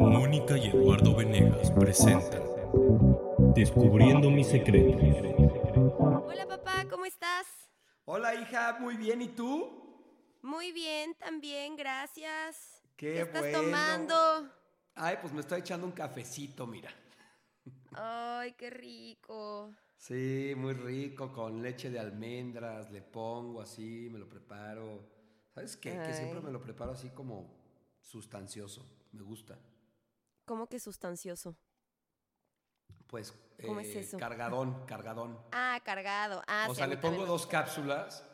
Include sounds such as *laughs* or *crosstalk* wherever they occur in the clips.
Mónica y Eduardo Venegas presentan Descubriendo mis secretos. Hola papá, ¿cómo estás? Hola hija, muy bien, ¿y tú? Muy bien, también, gracias. Qué, estás bueno. tomando? Ay, pues me estoy echando un cafecito, mira. Ay, qué rico. Sí, muy rico, con leche de almendras, le pongo así, me lo preparo. ¿Sabes qué? Que siempre me lo preparo así como sustancioso, me gusta. ¿Cómo que sustancioso? Pues, ¿Cómo es eso? cargadón, cargadón. Ah, cargado. Ah, o sí, sea, le pongo dos cápsulas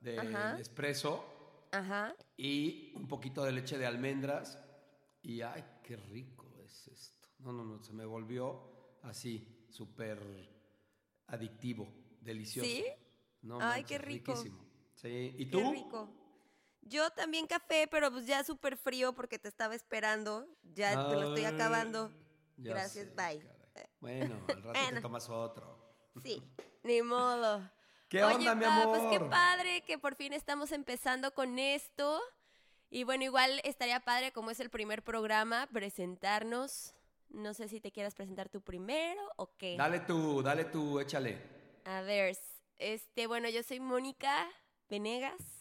de Ajá. espresso Ajá. y un poquito de leche de almendras. Y ay, qué rico es esto. No, no, no, se me volvió así, súper adictivo, delicioso. ¿Sí? No, Ay, manches, qué rico. riquísimo. Sí, ¿y Qué tú? rico. Yo también café, pero pues ya súper frío porque te estaba esperando. Ya te lo estoy acabando. Gracias, sé, bye. caray. Bueno, al rato te Bueno. tomas otro. Sí, ni modo. ¿Qué Oye, onda, mi amor? Pues qué padre que por fin estamos empezando con esto. Y bueno, igual estaría padre, como es el primer programa, presentarnos. No sé si te quieras presentar tú primero o qué. Dale tú, dale tú, échale. A ver, este, bueno, yo soy Mónica Venegas,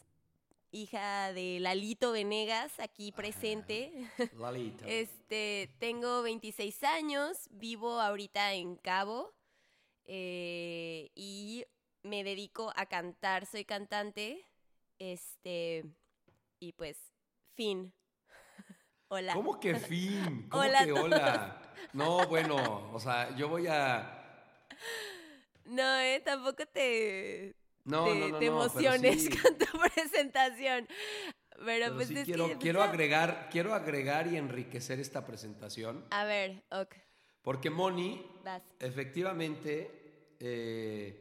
hija de Lalito Venegas, aquí presente. Lalito. *laughs* Este, tengo 26 años, vivo ahorita en Cabo eh, y me dedico a cantar, soy cantante, este, y pues, fin. *laughs* Hola. ¿Cómo que *laughs* fin? ¿Cómo Hola que hola? No, bueno, o sea, yo voy a... No, eh, tampoco te, No, te, no, no, te emociones sí. con tu *laughs* presentación. Pero, Pero pues sí es quiero, que, quiero agregar, quiero agregar y enriquecer esta presentación, A ver, ok, porque Moni, vas. efectivamente, eh,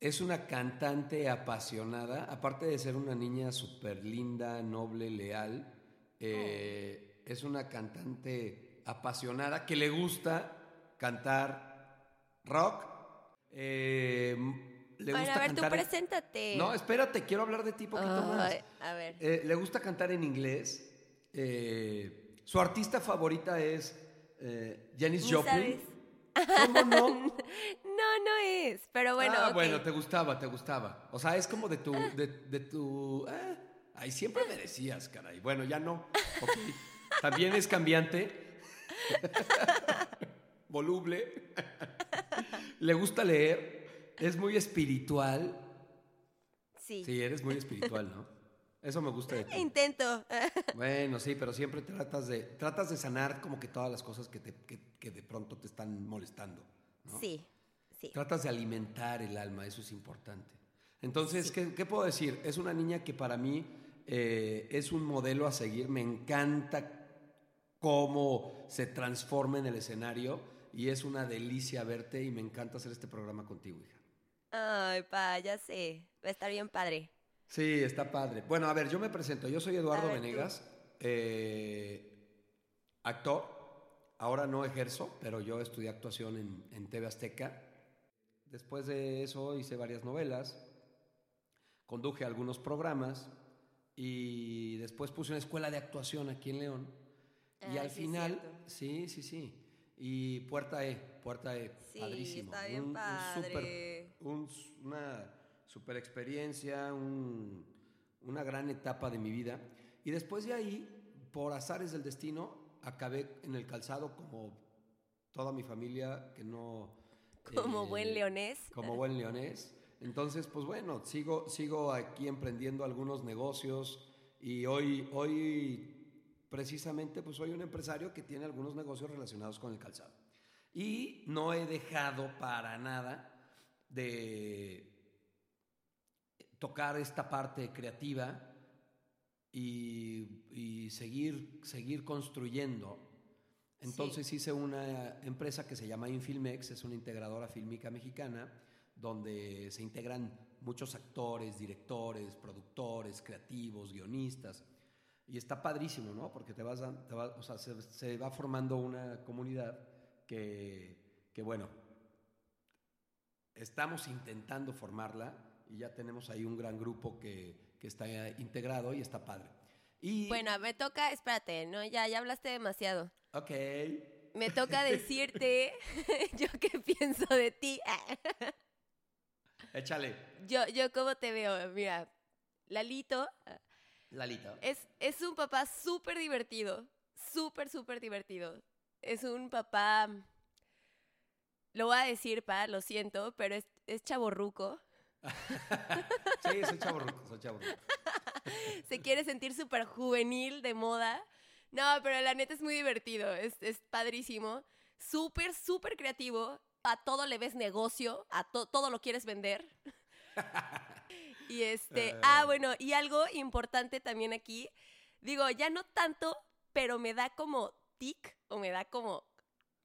es una cantante apasionada, aparte de ser una niña súper linda, noble, leal, eh, es una cantante apasionada que le gusta cantar rock. eh, le Bueno, gusta a ver, tú cantar en- preséntate. No, espérate, quiero hablar de ti poquito más. Ay, a ver. Eh, le gusta cantar en inglés. Eh, su artista favorita es eh, Janis Joplin. sabes. ¿Cómo no? *laughs* No, no es, pero bueno, ah, bueno, te gustaba, te gustaba. O sea, es como de tu, de, de tu. ah, ay, siempre me decías, caray. Bueno, ya no. Ok. También es cambiante. *laughs* Voluble. *laughs* Le gusta leer. Es muy espiritual. Sí. Sí, eres muy espiritual, ¿no? Eso me gusta de ti. Intento. Bueno, sí, pero siempre tratas de, tratas de sanar como que todas las cosas que, te, que, que de pronto te están molestando. ¿no? Sí, sí. Tratas de alimentar el alma, eso es importante. Entonces, ¿qué, qué puedo decir? Es una niña que para mí eh, es un modelo a seguir. Me encanta cómo se transforma en el escenario y es una delicia verte y me encanta hacer este programa contigo, hija. Ay, pa, ya sé. Va a estar bien padre. Sí, está padre. Bueno, a ver, yo me presento. Yo soy Eduardo ver. Venegas, eh, actor. Ahora no ejerzo, pero yo estudié actuación en, en TV Azteca. Después de eso hice varias novelas, conduje algunos programas y después puse una escuela de actuación aquí en León. y Ah, al sí final, sí, sí, sí. Y Puerta E, Puerta E, Sí, padrísimo. está bien Un- un padre. Un- una super experiencia, un- una gran etapa de mi vida. Y después de ahí, por azares del destino, acabé en el calzado como toda mi familia que no... Como eh, buen leonés. Como buen leonés. Entonces, pues bueno, sigo, sigo aquí emprendiendo algunos negocios y hoy, hoy precisamente pues soy un empresario que tiene algunos negocios relacionados con el calzado. Y no he dejado para nada de tocar esta parte creativa y, y seguir, seguir construyendo. Entonces hice una empresa que se llama Infilmex, es una integradora fílmica mexicana, donde se integran muchos actores, directores, productores, creativos, guionistas. Y está padrísimo, ¿no? Porque te vas, a- te va- o sea, se, se va formando una comunidad que, que, bueno, estamos intentando formarla y ya tenemos ahí un gran grupo que, que está integrado y está padre. Y, Bueno, me toca, espérate, no, ya, ya hablaste demasiado. Ok. Me toca *laughs* decirte *laughs* yo qué pienso de ti. *laughs* Échale. Yo, yo cómo te veo, mira, Lalito Lalito. es, es un papá súper divertido, súper, súper divertido. Es un papá, lo voy a decir, pa, lo siento, pero es, es chaborruco. *laughs* Sí, soy chaburruco, soy chaburruco. *laughs* Se quiere sentir súper juvenil, de moda. No, pero la neta es muy divertido, es, es padrísimo. Súper, súper creativo. A todo le ves negocio, a to- todo lo quieres vender. *laughs* y este, ah, bueno, y algo importante también aquí. Digo, ya no tanto, pero me da como tic o me da como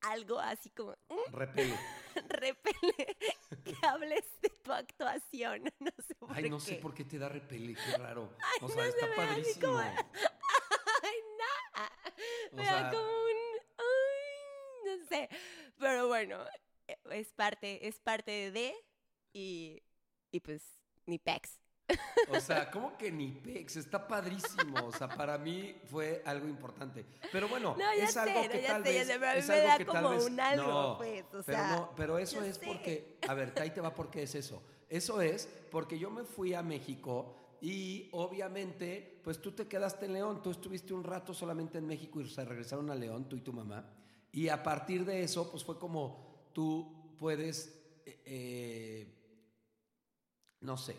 algo así como mm, Repele. *laughs* repele que *laughs* hables de tu actuación. *laughs* No sé por Ay, no qué. sé por qué te da repele, qué raro. O sea, no está se me da ni padrísimo. como- Ay, no. O Me sea- da como un. Ay, no sé. Pero bueno, eh, es parte, es parte de. Y, y pues, ni pex. O sea, ¿cómo que ni pex? Está padrísimo. O sea, para mí fue algo importante. Pero bueno, No, es algo sé, que no, tal sé, vez. sé, pero a mí es me algo da que tal vez- un algo, no, pues, o pero sea, no, pero eso es porque, a ver, ahí te va porque es eso. Eso es porque yo me fui a México y obviamente, pues tú te quedaste en León, tú estuviste un rato solamente en México y se regresaron a León, tú y tu mamá. Y a partir de eso, pues fue como tú puedes, eh, eh, no sé,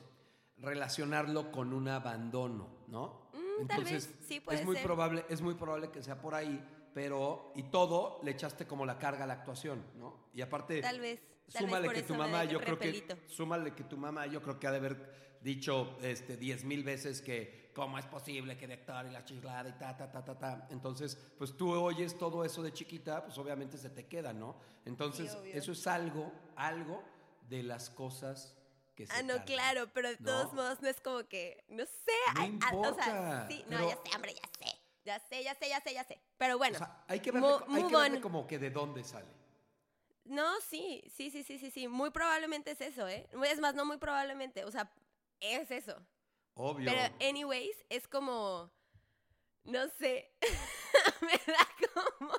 relacionarlo con un abandono, ¿no? Mm, tal vez, sí puede es muy ser. probable, es muy probable que sea por ahí, pero y todo le echaste como la carga a la actuación, ¿no? Y aparte Tal vez. Tal súmale vez por que eso tu me mamá, da yo creo que súmale que tu mamá, yo creo que ha de haber dicho este diez mil veces que cómo es posible que de actor y la chiflada y ta ta ta ta ta. Entonces, pues tú oyes todo eso de chiquita, pues obviamente se te queda, ¿no? Entonces, obvio. eso es algo, algo de las cosas que se Ah, no, claro, pero de todos No. modos no es como que, no sé, No o sea, sí, no, ya sé, hombre, ya sé, ya sé, ya sé, ya sé, ya sé, pero bueno, O sea, hay que verle, mo- hay que move verle on. como que de dónde sale. No, sí, sí, sí, sí, sí, sí. Muy probablemente es eso, ¿eh? Es más, no muy probablemente. O sea, es eso. Obvio. Pero, anyways, es como. No sé. *laughs* me da como.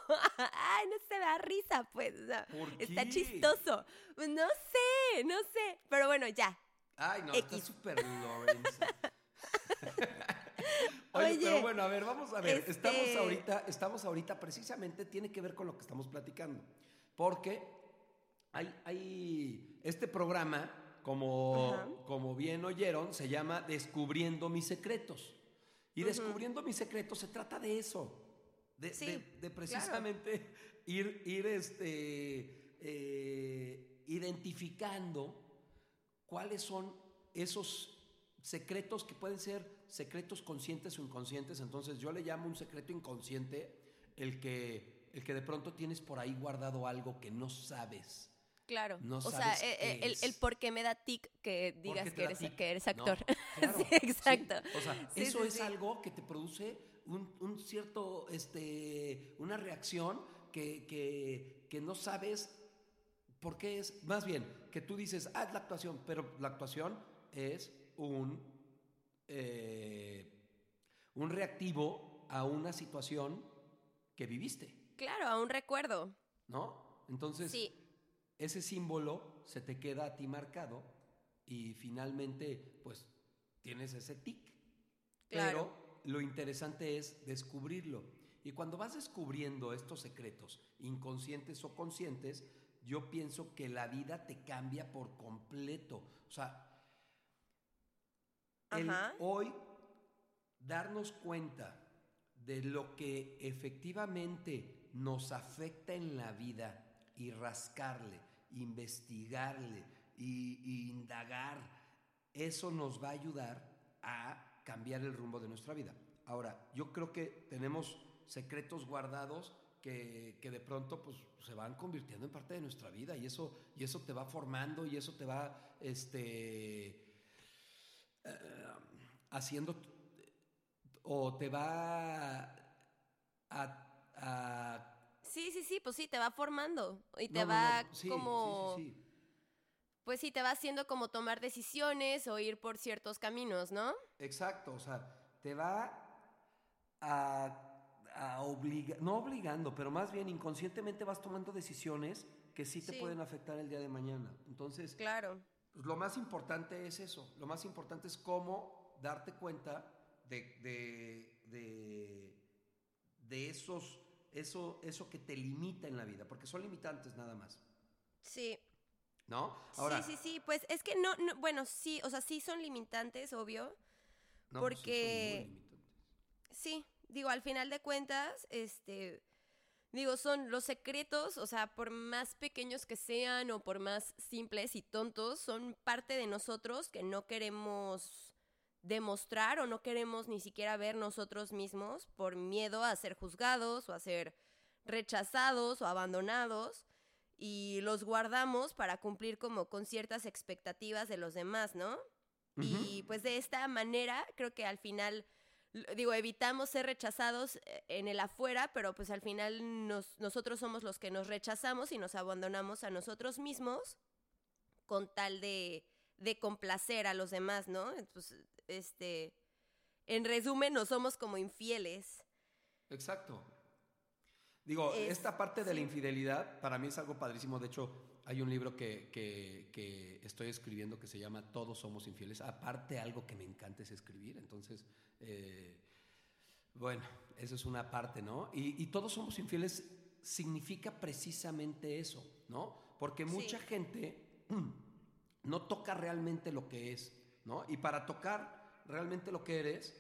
Ay, no se me da risa, pues. o sea, ¿Por está qué? chistoso. Pues No sé, no sé. Pero bueno, ya. Ay, no, está X. súper Lorenza. *laughs* Oye, Oye, pero bueno, a ver, vamos a ver. este- Estamos ahorita, estamos ahorita, precisamente tiene que ver con lo que estamos platicando. Porque hay, hay este programa, como, como bien oyeron, se llama Descubriendo mis secretos. Y Descubriendo mis secretos se trata de eso. De, Sí, de- de precisamente ir, ir este, eh, identificando cuáles son esos secretos que pueden ser secretos conscientes o inconscientes. Entonces yo le llamo un secreto inconsciente el que, el que de pronto tienes por ahí guardado algo que no sabes. Claro. No o sea, sabes eh, qué eh, el, es. el por qué me da tic que ¿Por digas que eres, tic? que eres No, actor. *laughs* claro, sí, exacto. O sea, Sí, eso es algo que te produce un, un cierto, este, una reacción que, que, que no sabes por qué es. Más bien, que tú dices, ah, es la actuación, pero la actuación es un, eh, un reactivo a una situación que viviste, Claro, a un recuerdo. ¿no? Entonces, Sí. Ese símbolo se te queda a ti marcado y finalmente, pues, tienes ese tic. Claro. Pero lo interesante es descubrirlo. Y cuando vas descubriendo estos secretos, inconscientes o conscientes, yo pienso que la vida te cambia por completo. O sea, el hoy darnos cuenta de lo que efectivamente nos afecta en la vida y rascarle, investigarle y, indagar, eso nos va a ayudar a cambiar el rumbo de nuestra vida. Ahora, yo creo que tenemos secretos guardados que, que de pronto pues, se van convirtiendo en parte de nuestra vida y eso, y eso te va formando y eso te va este, eh, haciendo o te va a- Sí, sí, sí, pues sí, te va formando y te no, va no, sí, como... sí, sí, sí. Pues sí, te va haciendo como tomar decisiones o ir por ciertos caminos, ¿no? Exacto, o sea, te va a, a obligar, no obligando, pero más bien inconscientemente vas tomando decisiones que sí te pueden afectar el día de mañana. Entonces, Claro. pues, lo más importante es eso. Lo más importante es cómo darte cuenta de, de, de, de esos, eso, eso que te limita en la vida, porque son limitantes nada más. Sí. ¿No? Ahora, sí, sí, sí. Pues es que no, no, bueno, sí, o sea, sí son limitantes, obvio. no, pues, sí, son muy porque- limitantes. Sí, digo, al final de cuentas, este, digo, son los secretos, o sea, por más pequeños que sean o por más simples y tontos, son parte de nosotros que no queremos demostrar o no queremos ni siquiera ver nosotros mismos por miedo a ser juzgados o a ser rechazados o abandonados y los guardamos para cumplir como con ciertas expectativas de los demás, ¿no? Y pues de esta manera creo que al final, digo, evitamos ser rechazados eh, en el afuera, pero pues al final nos- nosotros somos los que nos rechazamos y nos abandonamos a nosotros mismos con tal de, de complacer a los demás, ¿no? Pues, este, en resumen, no somos como infieles. Exacto. Digo, Es- esta parte de la infidelidad para mí es algo padrísimo. De hecho, hay un libro que, que- que estoy escribiendo que se llama Todos somos infieles. Aparte, algo que me encanta es escribir. Entonces, eh, bueno, eso es una parte, ¿no? Y, y todos somos infieles significa precisamente eso, ¿no? Porque mucha Sí. gente *clears throat* no toca realmente lo que es, ¿no? Y para tocar realmente lo que eres,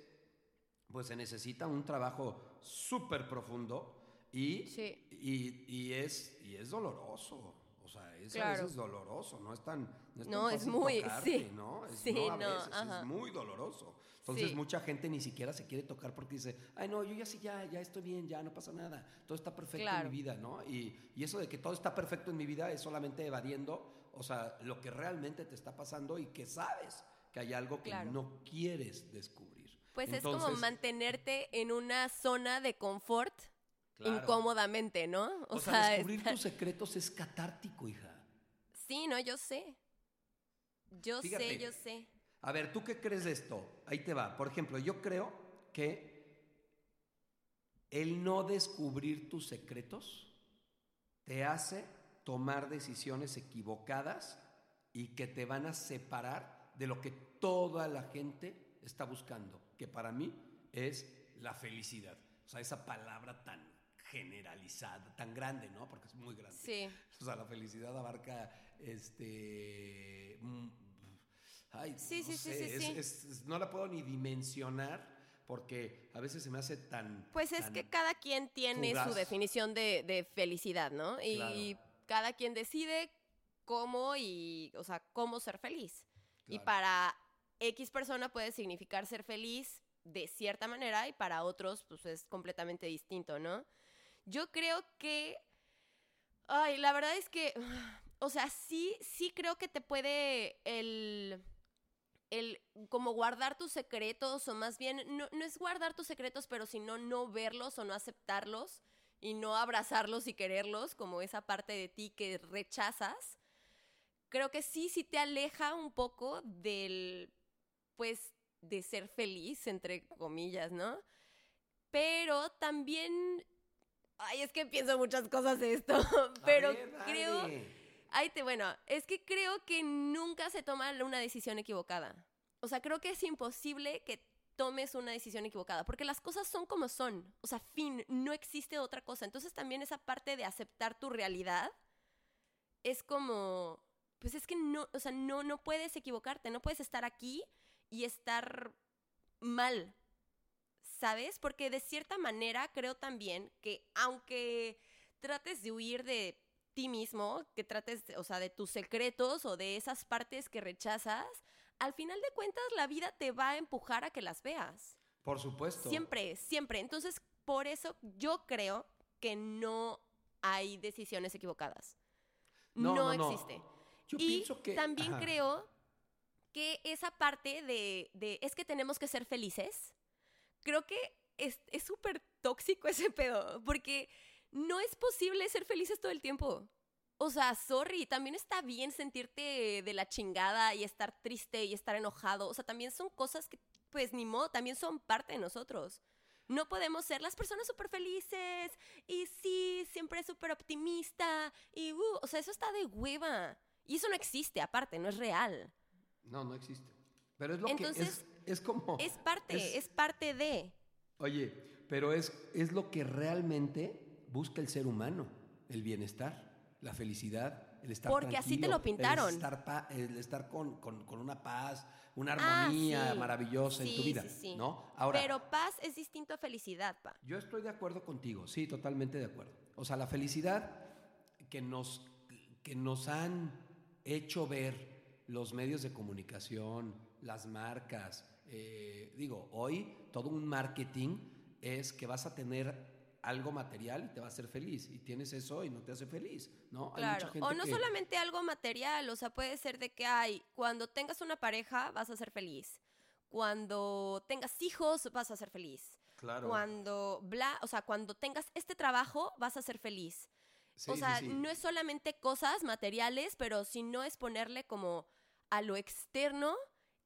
pues se necesita un trabajo súper profundo y, Sí. y, y es, y es doloroso. O sea, es a Claro. veces doloroso, no es tan, no es tan No, es fácil muy- tocarte, sí. ¿no? Es, Sí, no, a veces es muy doloroso. Entonces Sí. mucha gente ni siquiera se quiere tocar porque dice, ay no, yo ya sí, ya, ya estoy bien, ya no pasa nada, todo está perfecto Claro. en mi vida, ¿no? Y, y eso de que todo está perfecto en mi vida es solamente evadiendo, o sea, lo que realmente te está pasando y que sabes que hay algo que Claro. no quieres descubrir. Pues es como mantenerte en una zona de confort claro. incómodamente, ¿no? O, sea, descubrir está- tus secretos es catártico, hija. Sí, no, yo sé. Yo Fíjate. sé, yo sé. A ver, ¿tú qué crees de esto? Ahí te va. Por ejemplo, yo creo que el no descubrir tus secretos te hace tomar decisiones equivocadas y que te van a separar de lo que toda la gente está buscando, que para mí es la felicidad. O sea, esa palabra tan generalizada, tan grande, ¿no? Porque es muy grande. Sí. O sea, la felicidad abarca este. mm, Ay, Sí, no sí, sé, sí, es- sí. es- es- no la puedo ni dimensionar porque a veces se me hace tan. Pues es tan- que cada quien tiene su fugaz. definición de, de felicidad, ¿no? Y Claro. Cada quien decide cómo y, o sea, cómo ser feliz. Y para X persona puede significar ser feliz de cierta manera y para otros, pues es completamente distinto, ¿no? Yo creo que. Ay, la verdad es que. *sighs* O sea, sí, sí creo que te puede el. El como guardar tus secretos, o más bien, no, no es guardar tus secretos, pero sino no verlos o no aceptarlos y no abrazarlos y quererlos, como esa parte de ti que rechazas. Creo que sí, sí te aleja un poco del, pues, de ser feliz, entre comillas, ¿no? Pero también, ay, es que pienso muchas cosas de esto, *laughs* pero creo. Ay, te, bueno, es que creo que nunca se toma una decisión equivocada. O sea, creo que es imposible que tomes una decisión equivocada, porque las cosas son como son. O sea, fin, no existe otra cosa. Entonces también esa parte de aceptar tu realidad es como, pues es que no, o sea, no, no puedes equivocarte, no puedes estar aquí y estar mal, ¿sabes? Porque de cierta manera creo también que aunque trates de huir de ti mismo, que trates, o sea, de tus secretos o de esas partes que rechazas, al final de cuentas la vida te va a empujar a que las veas. Por supuesto. Siempre, siempre. Entonces, por eso yo creo que no hay decisiones equivocadas. No, No, no, no. existe. Yo y pienso que. también ajá. creo que esa parte de, de es que tenemos que ser felices, creo que es es súper tóxico ese pedo, porque no es posible ser felices todo el tiempo. O sea, sorry, también está bien sentirte de la chingada y estar triste y estar enojado. O sea, también son cosas que, pues, ni modo, también son parte de nosotros. No podemos ser las personas súper felices y sí, siempre súper optimista y, uh, o sea, eso está de hueva. Y eso no existe, aparte, no es real. No, no existe. Pero es lo Entonces, que es, es como... Es parte, es, parte de. Oye, pero es, es lo que realmente busca el ser humano, el bienestar, la felicidad, el estar Porque así te lo pintaron. El estar, pa- el estar con, con- con una paz, una Ah, armonía sí. maravillosa en tu vida, sí, sí. ¿no? Ahora, Pero paz es distinto a felicidad, pa. yo estoy de acuerdo contigo, sí, totalmente de acuerdo. O sea, la felicidad que nos, que nos han hecho ver los medios de comunicación, las marcas, eh, digo, hoy todo un marketing es que vas a tener algo material y te va a hacer feliz. Y tienes eso y no te hace feliz, ¿no? Hay mucha Claro. gente O no que- solamente algo material, o sea, puede ser de que hay, cuando tengas una pareja vas a ser feliz. Cuando tengas hijos vas a ser feliz. Claro. Cuando bla, o sea, cuando tengas este trabajo vas a ser feliz. Sí, o sí, sea, sí. no es solamente cosas materiales, pero si no es ponerle como a lo externo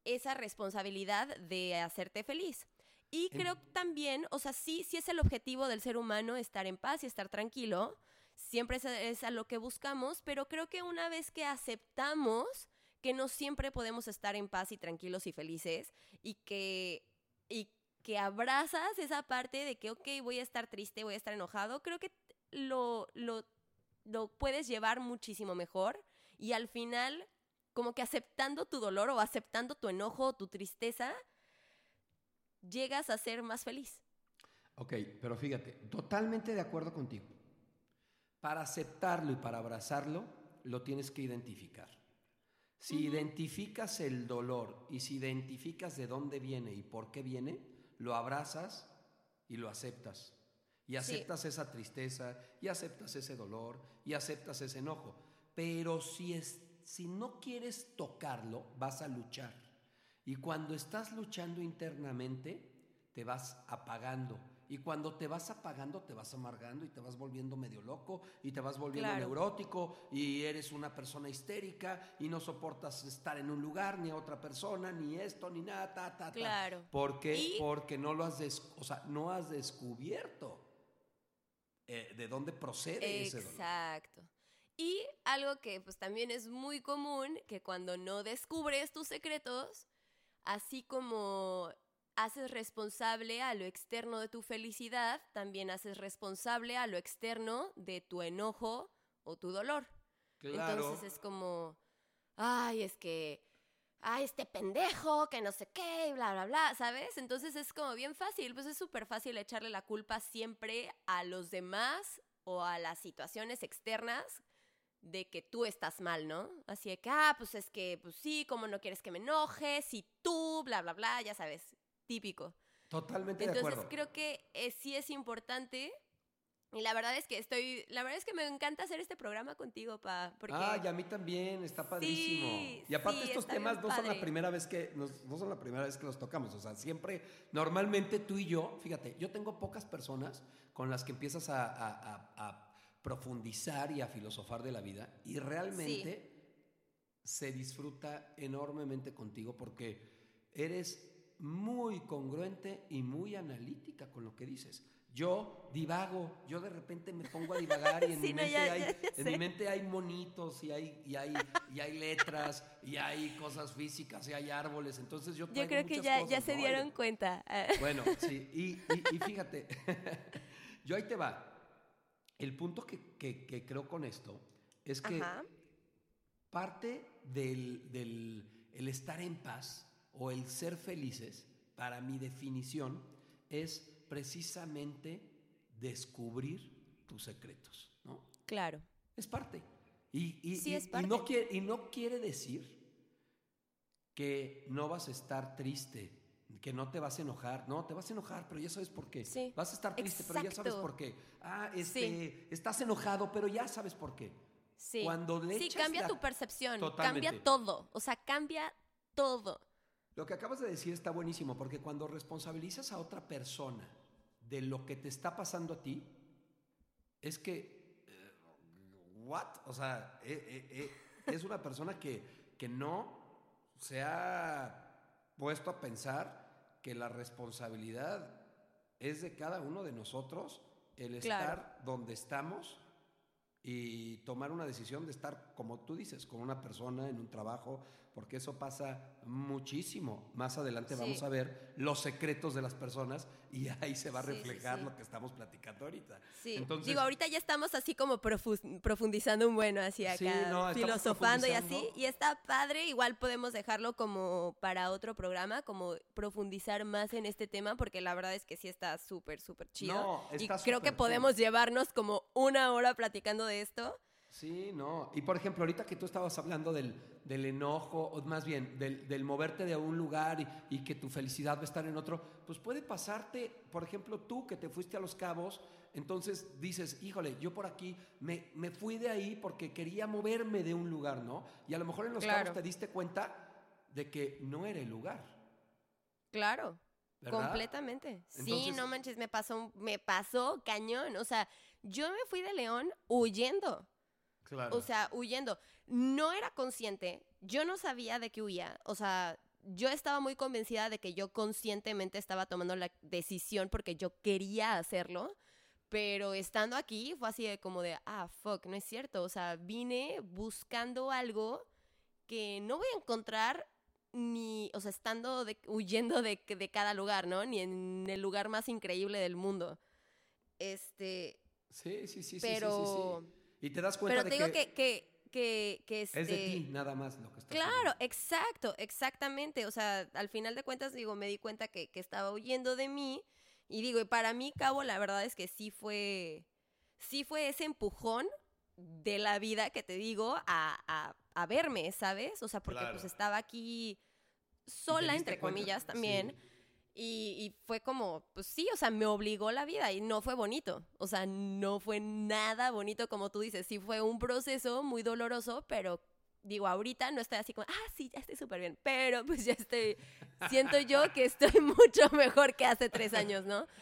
esa responsabilidad de hacerte feliz. Y En- creo también, o sea, sí, sí es el objetivo del ser humano estar en paz y estar tranquilo. Siempre es, es a lo que buscamos, pero creo que una vez que aceptamos que no siempre podemos estar en paz y tranquilos y felices y que, y que abrazas esa parte de que, ok, voy a estar triste, voy a estar enojado, creo que lo, lo, lo puedes llevar muchísimo mejor y al final, como que aceptando tu dolor o aceptando tu enojo o tu tristeza, llegas a ser más feliz. Ok, pero fíjate, totalmente de acuerdo contigo. Para aceptarlo y para abrazarlo, lo tienes que identificar. Si identificas el dolor y si identificas de dónde viene y por qué viene, lo abrazas y lo aceptas. Y aceptas esa tristeza, y aceptas ese dolor, y aceptas ese enojo. Pero si, es, si no quieres tocarlo, vas a luchar. Y cuando estás luchando internamente, te vas apagando. Y cuando te vas apagando, te vas amargando y te vas volviendo medio loco y te vas volviendo Claro. neurótico y eres una persona histérica y no soportas estar en un lugar, ni a otra persona, ni esto, ni nada, ta, ta, ta. Claro. ¿Por qué? Y- Porque no lo has, des- o sea, no has descubierto eh, de dónde procede ese dolor. Exacto. Y algo que pues también es muy común, que cuando no descubres tus secretos, así como haces responsable a lo externo de tu felicidad, también haces responsable a lo externo de tu enojo o tu dolor. Claro. Entonces es como, ay, es que, ay, este pendejo, que no sé qué, y bla, bla, bla, ¿sabes? Entonces es como bien fácil, pues es súper fácil echarle la culpa siempre a los demás o a las situaciones externas de que tú estás mal, ¿no? Así de que, ah, pues es que, pues sí, como no quieres que me enoje, si tú, bla, bla, bla, ya sabes, típico. Totalmente de Entonces acuerdo. creo que eh, sí es importante. Y la verdad es que estoy, la verdad es que me encanta hacer este programa contigo, pa, porque Ah, y a mí también, está padrísimo. Sí, y aparte sí, estos temas no son la primera vez que nos- no son la primera vez que los tocamos, o sea, siempre normalmente tú y yo, fíjate, yo tengo pocas personas con las que empiezas a, a- a- a profundizar y a filosofar de la vida y realmente se disfruta enormemente contigo porque eres muy congruente y muy analítica con lo que dices. Yo divago, yo de repente me pongo a divagar y en, *laughs* Sí, mi, no, mente ya- hay, ya- ya en mi mente hay monitos y hay, y, hay, y hay letras y hay cosas físicas y hay árboles. Entonces yo yo creo que ya, ya cosas, se ¿no? dieron cuenta. Bueno, sí, y- y fíjate, *laughs* yo ahí te va. El punto que, que- que creo con esto es que Ajá. parte del, del el estar en paz o el ser felices, para mi definición, es precisamente descubrir tus secretos, ¿no? Claro. Es parte. Y, y- Sí, y- es y parte. no quiere, y no quiere decir que no vas a estar triste, que no te vas a enojar. No, te vas a enojar, pero ya sabes por qué. Sí, Vas a estar triste, pero ya sabes por qué. Ah, este, estás enojado, pero ya sabes por qué. Sí. Cuando le sí, cambia la- tu percepción, Totalmente. cambia todo. O sea, cambia todo. Lo que acabas de decir está buenísimo, porque cuando responsabilizas a otra persona de lo que te está pasando a ti, es que, eh, ¿what? O sea, eh, eh, eh, es una persona que, que no se ha puesto a pensar que la responsabilidad es de cada uno de nosotros el Claro. estar donde estamos y tomar una decisión de estar, como tú dices, con una persona en un trabajo, porque eso pasa muchísimo. Más adelante Sí. vamos a ver los secretos de las personas y ahí se va a Sí, sí, reflejar sí. lo que estamos platicando ahorita. Sí, Entonces, digo, ahorita ya estamos así como profu- profundizando un bueno, así acá, Sí, no, filosofando y así, y está padre, igual podemos dejarlo como para otro programa, como profundizar más en este tema, porque la verdad es que sí está súper, súper chido. No, y está creo que cool. podemos llevarnos como una hora platicando de esto. Sí, no. Y por ejemplo, ahorita que tú estabas hablando del, del enojo, o más bien del, del moverte de un lugar y, y que tu felicidad va a estar en otro, pues puede pasarte, por ejemplo, tú que te fuiste a Los Cabos, entonces dices, híjole, yo por aquí me, me fui de ahí porque quería moverme de un lugar, ¿no? Y a lo mejor en Los Claro. Cabos te diste cuenta de que no era el lugar. Claro. ¿verdad? Completamente. sí, Entonces- no manches, me pasó, me pasó cañón. O sea, yo me fui de León huyendo. Claro. O sea, huyendo. No era consciente, yo no sabía de qué huía. O sea, yo estaba muy convencida de que yo conscientemente estaba tomando la decisión porque yo quería hacerlo. Pero estando aquí fue así de como de, ah, fuck, no es cierto. O sea, vine buscando algo que no voy a encontrar ni, o sea, estando de- huyendo de, de cada lugar, ¿no? Ni en el lugar más increíble del mundo. Este, sí, sí, sí, sí, sí, pero- sí, sí. Y te das cuenta pero te digo que, que, que, que es de este, ti nada más lo que estás Claro, haciendo. exacto, exactamente. O sea, al final de cuentas, digo, me di cuenta que, que estaba huyendo de mí. Y digo, y para mí, Cabo, la verdad es que sí fue, sí fue ese empujón de la vida que te digo a, a, a verme, ¿sabes? O sea, porque Claro. pues estaba aquí ¿Y te sola, entre cuenta? comillas, también. Sí. Y, y fue como, pues sí, o sea, me obligó la vida y no fue bonito. O sea, no fue nada bonito como tú dices. Sí fue un proceso muy doloroso, pero digo, ahorita no estoy así como, ah, sí, ya estoy súper bien. Pero pues ya estoy, siento yo que estoy *laughs* mucho mejor que hace tres años, ¿no? *laughs*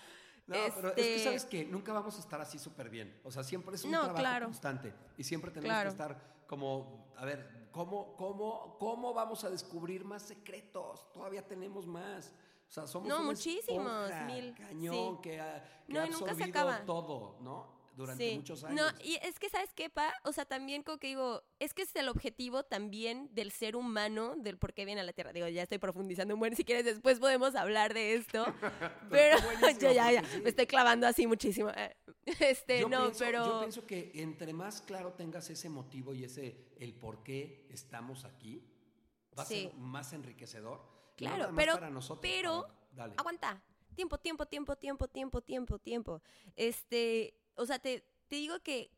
No, pero es que Este- sabes que nunca vamos a estar así súper bien. O sea, siempre es un No, trabajo claro. constante. Y siempre tenemos Claro. que estar como, a ver, ¿cómo, cómo, ¿cómo vamos a descubrir más secretos? Todavía tenemos más. Sea, somos No, una muchísimos, esponja, mil, cañón sí. que ha, que No, ha nunca se acaba. todo, ¿no? Durante Sí. muchos No, años. y es que, ¿sabes qué, Pa? O sea, también como que digo, es que es el objetivo también del ser humano, del por qué viene a la Tierra. Digo, ya estoy profundizando un buen, si quieres después podemos hablar de esto. *laughs* pero *laughs* *laughs* yo ya, ya, sí. me estoy clavando así muchísimo. Eh, Este, yo no, pienso, pero... Yo pienso que entre más claro tengas ese motivo y ese, el por qué estamos aquí, va a ser más enriquecedor. Claro, nada más pero- para nosotros, pero- dale. Aguanta. Tiempo, tiempo, tiempo, tiempo, tiempo, tiempo, tiempo. Este, o sea, te, te digo que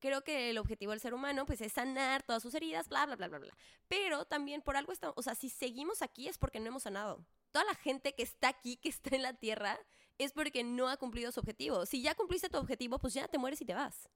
creo que el objetivo del ser humano, pues, es sanar todas sus heridas, bla, bla, bla, bla, bla. Pero también por algo estamos, o sea, si seguimos aquí es porque no hemos sanado. Toda la gente que está aquí, que está en la tierra, es porque no ha cumplido su objetivo. Si ya cumpliste tu objetivo, pues ya te mueres y te vas.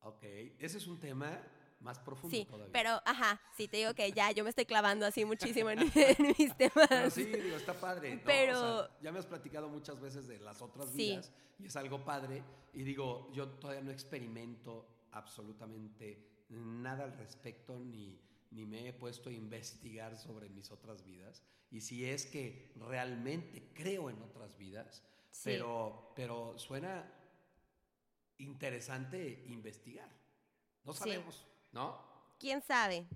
Ok, ese es un tema más profundo Sí, todavía. pero, ajá, sí, te digo que ya yo me estoy clavando así muchísimo en, *laughs* en mis temas. Pero sí, digo, está padre. ¿no? Pero- O sea, ya me has platicado muchas veces de las otras Sí. vidas y es algo padre. Y digo, yo todavía no experimento absolutamente nada al respecto ni, ni me he puesto a investigar sobre mis otras vidas. Y si es que realmente creo en otras vidas, Sí. pero, pero suena interesante investigar. No Sí. ¿No? ¿Quién sabe?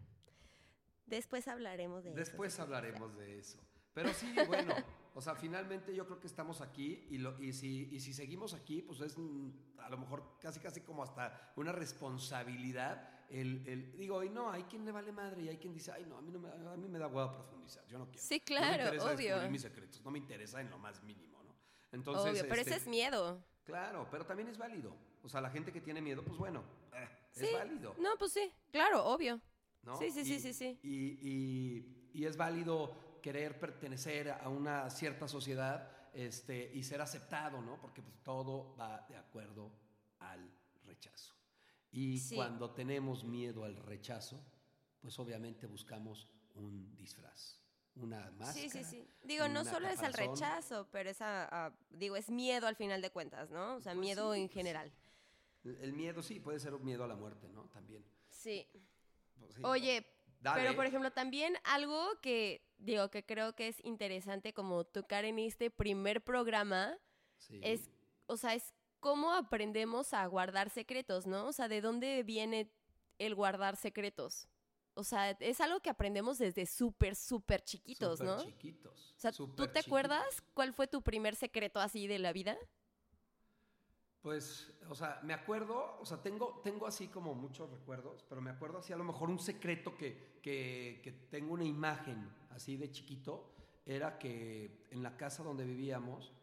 Después hablaremos de eso. Después hablaremos de eso. Pero sí, bueno, *laughs* o sea, finalmente yo creo que estamos aquí y, lo, y, si, y si seguimos aquí, pues es a lo mejor casi casi como hasta una responsabilidad. El, el- digo, y no, hay quien le vale madre y hay quien dice, ay, no, a mí, no me, a mí me da hueva profundizar, yo no quiero. Sí, No claro, me interesa obvio. mis secretos, no me interesa en lo más mínimo, ¿no? Entonces, Obvio, pero este, ese es miedo. Claro, pero también es válido. O sea, la gente que tiene miedo, pues bueno, eh, Sí. es válido. No, pues sí, claro, obvio. ¿no? Sí, sí, sí, Y- sí, sí. Y, y- y es válido querer pertenecer a una cierta sociedad este, y ser aceptado, ¿no? Porque pues, todo va de acuerdo al rechazo. Y Sí. cuando tenemos miedo al rechazo, pues obviamente buscamos un disfraz, una máscara. Sí, sí, sí. Digo, no solo es al caparazón. rechazo, pero es a, a- digo, es miedo al final de cuentas, ¿no? O sea, Pues miedo sí, en pues general. El miedo sí, puede ser un miedo a la muerte, ¿no? También. Sí. Pues, sí. Oye, Dale. Pero, por ejemplo, también algo que, digo, que creo que es interesante como tocar en este primer programa Sí. es, o sea, es cómo aprendemos a guardar secretos, ¿no? O sea, ¿de dónde viene el guardar secretos? O sea, es algo que aprendemos desde súper, súper chiquitos, ¿no? chiquitos. O sea, ¿tú te acuerdas cuál fue tu primer secreto así de la vida? Pues, o sea, me acuerdo, o sea, tengo, tengo así como muchos recuerdos, pero me acuerdo así a lo mejor un secreto que, que, que tengo una imagen así de chiquito, era que en la casa donde vivíamos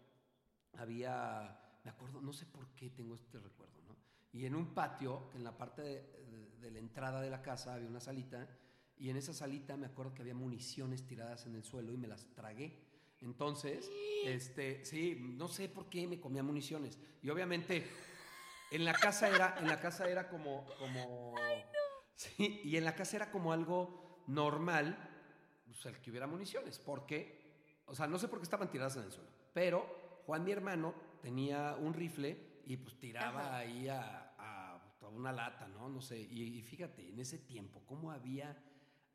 había, me acuerdo, no sé por qué tengo este recuerdo, ¿no? Y en un patio, en la parte de, de- de la entrada de la casa había una salita, y en esa salita me acuerdo que había municiones tiradas en el suelo y me las tragué. Entonces, este, sí, no sé por qué me comía municiones. Y obviamente en la casa era, en la casa era como, como, sí, y en la casa era como algo normal, pues, el que hubiera municiones, porque, o sea, no sé por qué estaban tiradas en el suelo, pero Juan, mi hermano, tenía un rifle y pues tiraba Ajá. ahí a, a- a una lata, ¿no? No sé, y, y fíjate, en ese tiempo, cómo había,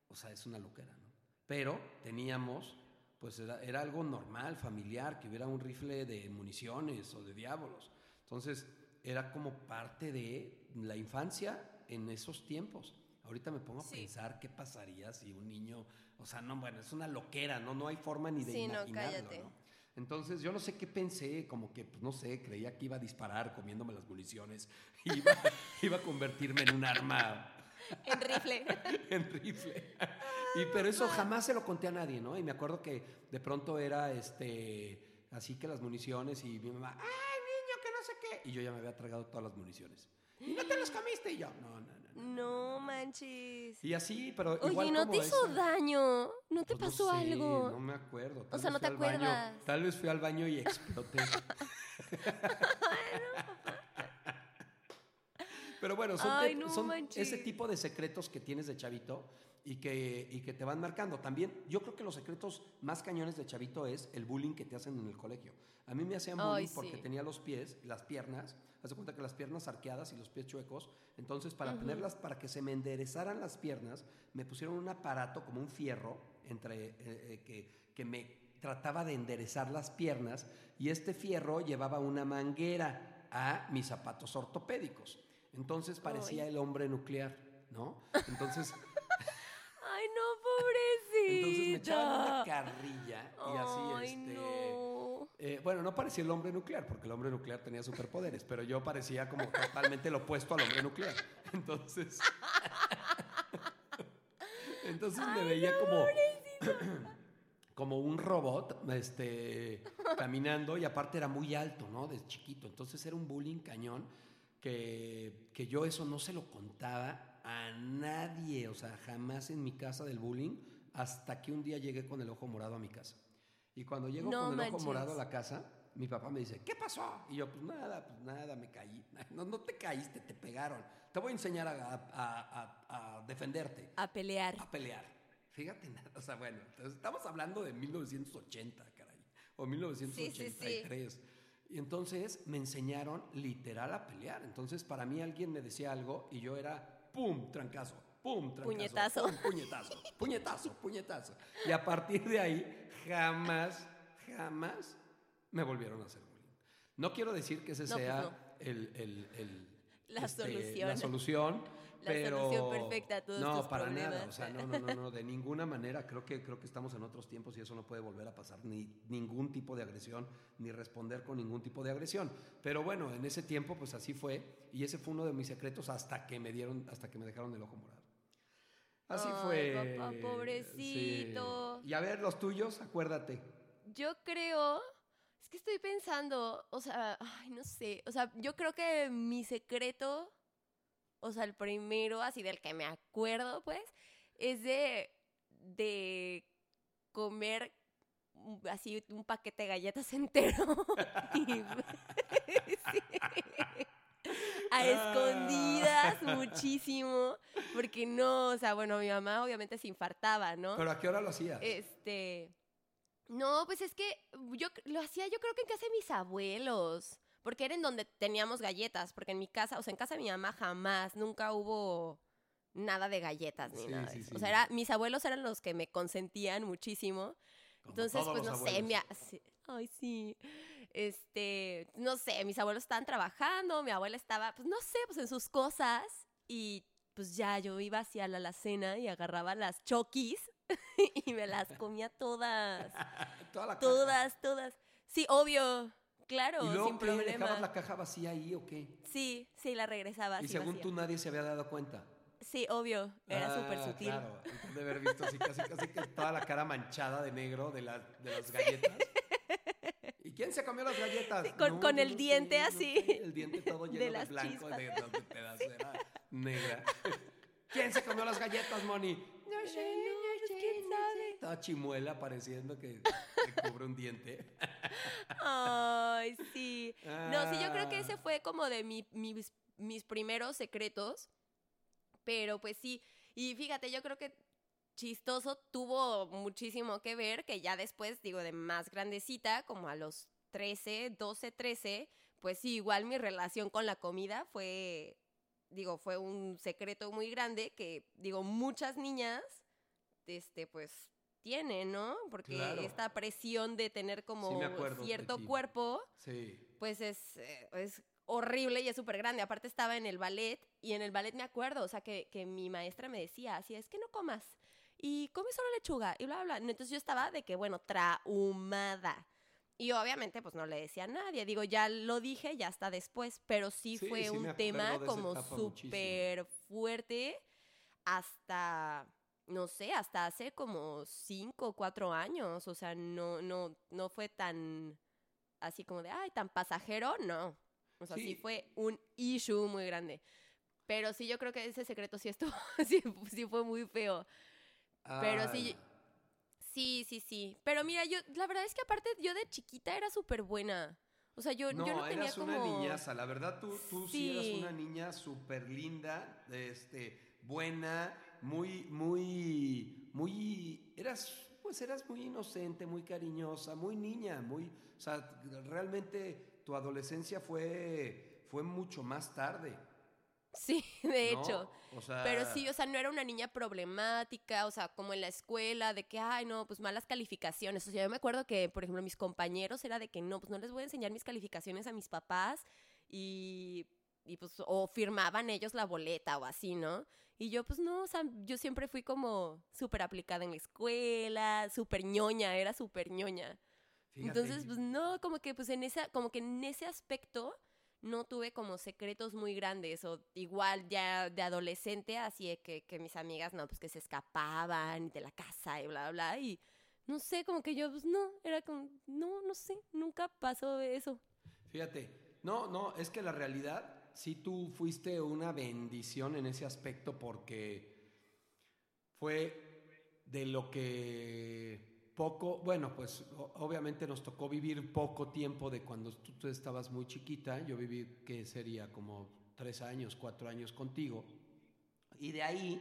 o sea, es una locura, ¿no? Pero teníamos, pues era, era algo normal, familiar, que hubiera un rifle de municiones o de diablos. Entonces, era como parte de la infancia en esos tiempos. Ahorita me pongo a Sí. pensar qué pasaría si un niño, o sea, no, bueno, es una loquera, ¿no? No hay forma ni de Sí, no, imaginarlo, cállate. ¿no? Entonces, yo no sé qué pensé, como que, pues, no sé, creía que iba a disparar comiéndome las municiones *laughs* iba, iba a convertirme en un arma En rifle. *laughs* en rifle. Y, pero eso jamás se lo conté a nadie, ¿no? Y me acuerdo que de pronto era este, así que las municiones y mi mamá, ¡ay, niño, que no sé qué! Y yo ya me había tragado todas las municiones. ¿Y no te las comiste? Y yo, no, no, no. no. No manches. Y así, pero Oye, igual ¿no como te hizo esa. daño? ¿No te Pues pasó sé, algo? No me acuerdo. Tal sea, vez no te fui al baño- acuerdas. tal vez fui al baño y exploté. *laughs* *laughs* Pero bueno, son, Ay, te- no son manches. ese tipo de secretos que tienes de chavito y que, y que te van marcando. También, yo creo que los secretos más cañones de chavito es el bullying que te hacen en el colegio. A mí me hacían Ay, bullying sí. porque tenía los pies, las piernas, haz de cuenta que las piernas arqueadas y los pies chuecos. Entonces, para tenerlas, para que se me enderezaran las piernas, me pusieron un aparato como un fierro entre eh, eh, que, que me trataba de enderezar las piernas y este fierro llevaba una manguera a mis zapatos ortopédicos. Entonces parecía Ay. el hombre nuclear, ¿no? Entonces, *laughs* no, pobrecita. entonces me echaban una carrilla y así, Ay, este, no. eh, bueno, no parecía el hombre nuclear, porque el hombre nuclear tenía superpoderes, pero yo parecía como totalmente lo opuesto al hombre nuclear. Entonces, *laughs* entonces me veía como, *clears throat* como un robot, este, caminando y aparte era muy alto, ¿no? De chiquito. Entonces era un bullying cañón que, que yo eso no se lo contaba a nadie, o sea, jamás en mi casa del bullying, hasta que un día llegué con el ojo morado a mi casa. Y cuando llego No con el ojo morado a la casa, mi papá me dice, ¿qué pasó? Y yo, pues nada, pues nada, me caí. *laughs* No, no te caíste, te pegaron. Te voy a enseñar a, a- a- a defenderte, A pelear. a pelear. Fíjate, nada, o sea, bueno, entonces estamos hablando de 1980, caray, o 1983. Y entonces me enseñaron literal a pelear. Entonces para mí alguien me decía algo y yo era, ¡pum!, trancazo, ¡pum!, trancazo. Puñetazo. pum, puñetazo, *laughs* puñetazo, puñetazo. Y a partir de ahí, jamás, jamás me volvieron a hacer bullying. No quiero decir que ese No, pues sea no. el, el- el- La este, solución. La solución. La pero solución perfecta a todos no, tus para nada. problemas. O sea, no, no, no, no, de *laughs* ninguna manera. Creo que, creo que estamos en otros tiempos y eso no puede volver a pasar. Ni ningún tipo de agresión, ni responder con ningún tipo de agresión. Pero bueno, en ese tiempo, pues así fue. Y ese fue uno de mis secretos hasta que me dieron, hasta que me dejaron el ojo morado. Así Ay, fue. papá, pobrecito. Sí. Y a ver, los tuyos, acuérdate. Yo creo. Es que estoy pensando. O sea, ay, no sé. O sea, yo creo que mi secreto. O sea, el primero, así del que me acuerdo, pues, es de. de comer así un paquete de galletas *laughs* entero. Y- sí. *laughs* A escondidas muchísimo. Porque no, o sea, bueno, mi mamá obviamente se infartaba, ¿no? ¿Pero a qué hora lo hacías? Este. No, pues es que yo lo hacía yo creo que en casa de mis abuelos. Porque era en donde teníamos galletas. Porque en mi casa, o sea, en casa de mi mamá jamás, nunca hubo nada de galletas ni Sí, nada. de sí, eso. sí. O sea, era, mis abuelos eran los que me consentían muchísimo. Como Entonces, pues no sé, mi ay, sí. Este, no sé, mis abuelos estaban trabajando, mi abuela estaba, pues no sé, pues en sus cosas. Y pues ya yo iba hacia la alacena y agarraba las chokis *laughs* y me las comía todas. *laughs* Toda la. Todas, todas. Sí, obvio. Claro, ¿Y luego sin qué? problema. ¿Dejabas la caja vacía ahí o qué? Sí, sí, la regresaba. y según vacía. tú nadie se había dado cuenta. Sí, obvio. Era súper Ah, sutil. Claro, Entonces, de haber visto así casi, casi que toda la cara manchada de negro de, la- de las galletas. *laughs* ¿Y quién se comió las galletas? Sí, con- con el diente así, el diente todo *laughs* lleno de de, las blanco, chispas. de donde pedacera negra. *laughs* ¿Quién se comió las galletas, Moni? No No, quién sabe. Toda chimuela pareciendo que te cubre un diente. *laughs* Ay, sí. No, sí, yo creo que ese fue como de mi- mis, mis primeros secretos. Pero pues sí. Y fíjate, yo creo que chistoso tuvo muchísimo que ver que ya después, digo, de más grandecita, como a los 13, 12, 13, pues sí, igual mi relación con la comida fue, digo, fue un secreto muy grande que, digo, muchas niñas, este, pues tienen, ¿no? Porque Claro. esta presión de tener como acuerdo cierto cuerpo, Sí. pues es, eh, es horrible y es súper grande. Aparte estaba en el ballet y en el ballet me acuerdo, o sea, que, que mi maestra me decía, así es que no comas y comes solo lechuga y bla, bla, bla. Entonces yo estaba de que, bueno, traumada. Y obviamente pues no le decía a nadie, digo, ya lo dije, ya hasta después, pero sí, Sí, fue sí un tema como súper fuerte hasta, no sé, hasta hace como cinco o cuatro años, o sea, no, no, no fue tan así como de, ay, tan pasajero, no. O sea, sí, Sí. fue un issue muy grande. Pero sí, yo creo que ese secreto sí estuvo, *laughs* sí, sí fue muy feo. Pero sí, Ah, sí, sí, sí. Pero mira, yo, la verdad es que aparte yo de chiquita era súper buena. O sea, yo No, yo no tenía eras como... una niñaza. La verdad, tú, tú sí. eras una niña súper linda, este, buena, muy, muy, muy. Eras, pues eras muy inocente, muy cariñosa, muy niña, muy. O sea, realmente tu adolescencia fue, fue mucho más tarde. Sí, *laughs* de ¿no? hecho. O sea, Pero sí, o sea, no era una niña problemática, o sea, como en la escuela, de que, ay, no, pues malas calificaciones. O sea, yo me acuerdo que, por ejemplo, mis compañeros era de que, no, pues no les voy a enseñar mis calificaciones a mis papás y, y pues, o firmaban ellos la boleta o así, ¿no? Y yo, pues no, o sea, yo siempre fui como súper aplicada en la escuela, súper ñoña, era súper ñoña. fíjate, Entonces, pues no, como que pues en esa, como que en ese aspecto no tuve como secretos muy grandes o igual ya de adolescente, así de que, que mis amigas, no, pues que se escapaban de la casa y bla, bla, bla, y no sé, como que yo, pues no, era como, no, no sé, nunca pasó eso. Fíjate, no, no, es que la realidad, sí tú fuiste una bendición en ese aspecto porque fue de lo que poco, bueno, pues obviamente nos tocó vivir poco tiempo de cuando tú, tú estabas muy chiquita, yo viví que sería como tres años, cuatro años contigo, y de ahí,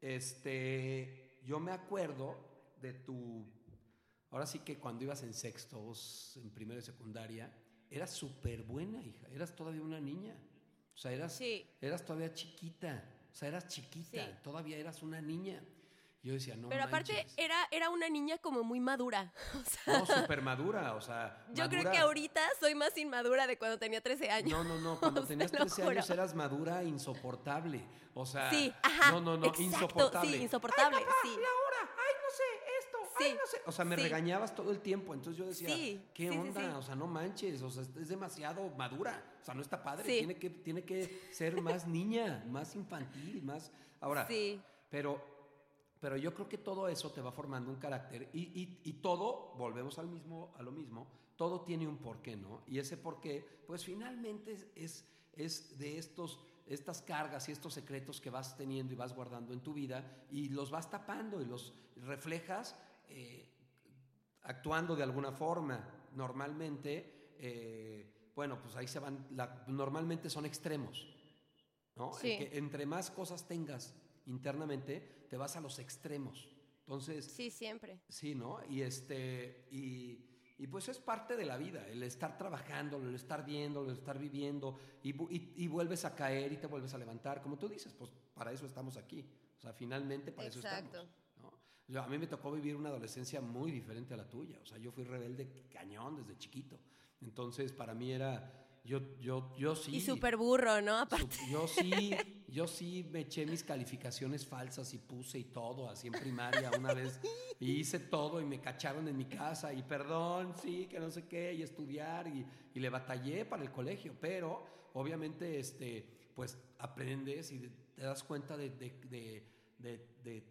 este, yo me acuerdo de tu, ahora sí que cuando ibas en sexto, vos en primero y secundaria, eras súper buena, hija, eras todavía una niña, o sea, eras, Sí. eras todavía chiquita, o sea, eras chiquita, Sí. todavía eras una niña. Yo decía, no Pero aparte manches. era, era una niña como muy madura. *laughs* O sea, No, súper madura, o sea. yo creo que ahorita soy más inmadura de cuando tenía 13 años. No, no, no, cuando *laughs* Te tenías lo 13 años eras madura insoportable. O sea. Sí, ajá. No, no, no, exacto, insoportable. Sí, insoportable, sí. La hora, ay, no sé, esto, ay, no sé. O sea, me sí. regañabas todo el tiempo. Entonces yo decía, Sí, ¿qué onda? O sea, no manches, o sea, es demasiado madura. O sea, no está padre. Tiene, que, tiene que ser más *laughs* niña, más infantil, más. Ahora, Sí. pero, pero yo creo que todo eso te va formando un carácter y, y- y todo, volvemos al mismo, a lo mismo, todo tiene un porqué, ¿no? Y ese porqué, pues finalmente es, es, es de estos, estas cargas y estos secretos que vas teniendo y vas guardando en tu vida y los vas tapando y los reflejas eh, actuando de alguna forma. Normalmente, eh, bueno, pues ahí se van, la- normalmente son extremos. ¿no? El Sí. que entre más cosas tengas internamente, te vas a los extremos. Entonces, Sí, siempre. sí, ¿no? Y este, y, y pues es parte de la vida, el estar trabajando, el estar viendo, el estar viviendo, y, y- y vuelves a caer y te vuelves a levantar. Como tú dices, pues para eso estamos aquí. O sea, finalmente para eso Exacto. estamos. ¿no? Yo- a mí me tocó vivir una adolescencia muy diferente a la tuya. O sea, yo fui rebelde cañón desde chiquito. Entonces, para mí era. Yo, yo, yo sí. Y súper burro, ¿no? Aparte. Yo sí, yo sí me eché mis calificaciones falsas y puse y todo, así en primaria una vez. Y hice todo y me cacharon en mi casa y perdón, sí, que no sé qué, y estudiar y, y le batallé para el colegio. Pero obviamente, este, pues aprendes y te das cuenta de, de, de,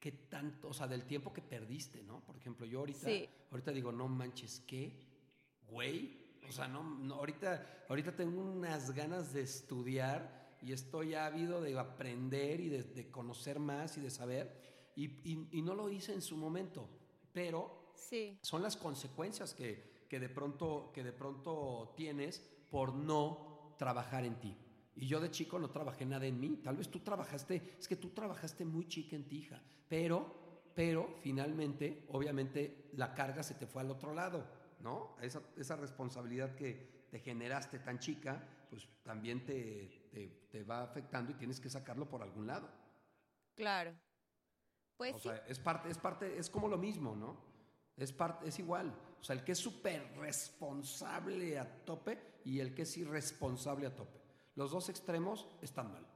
qué tanto, o sea, del tiempo que perdiste, ¿no? Por ejemplo, yo ahorita, Sí. ahorita digo, no manches, ¿qué? Güey. O sea, no, no, ahorita, ahorita tengo unas ganas de estudiar y estoy ávido de aprender y de, de conocer más y de saber. Y, y- y no lo hice en su momento, pero Sí. son las consecuencias que, que de pronto, que de pronto tienes por no trabajar en ti. Y yo de chico no trabajé nada en mí. Tal vez tú trabajaste, es que tú trabajaste muy chica en ti, hija. Pero, pero finalmente, obviamente, la carga se te fue al otro lado, ¿no? Esa, esa responsabilidad que te generaste tan chica, pues también te, te, te va afectando y tienes que sacarlo por algún lado. Claro. Pues O sí. sea, es parte, es parte, es como lo mismo, ¿no? Es parte, es igual. O sea, el que es súper responsable a tope y el que es irresponsable a tope. Los dos extremos están mal.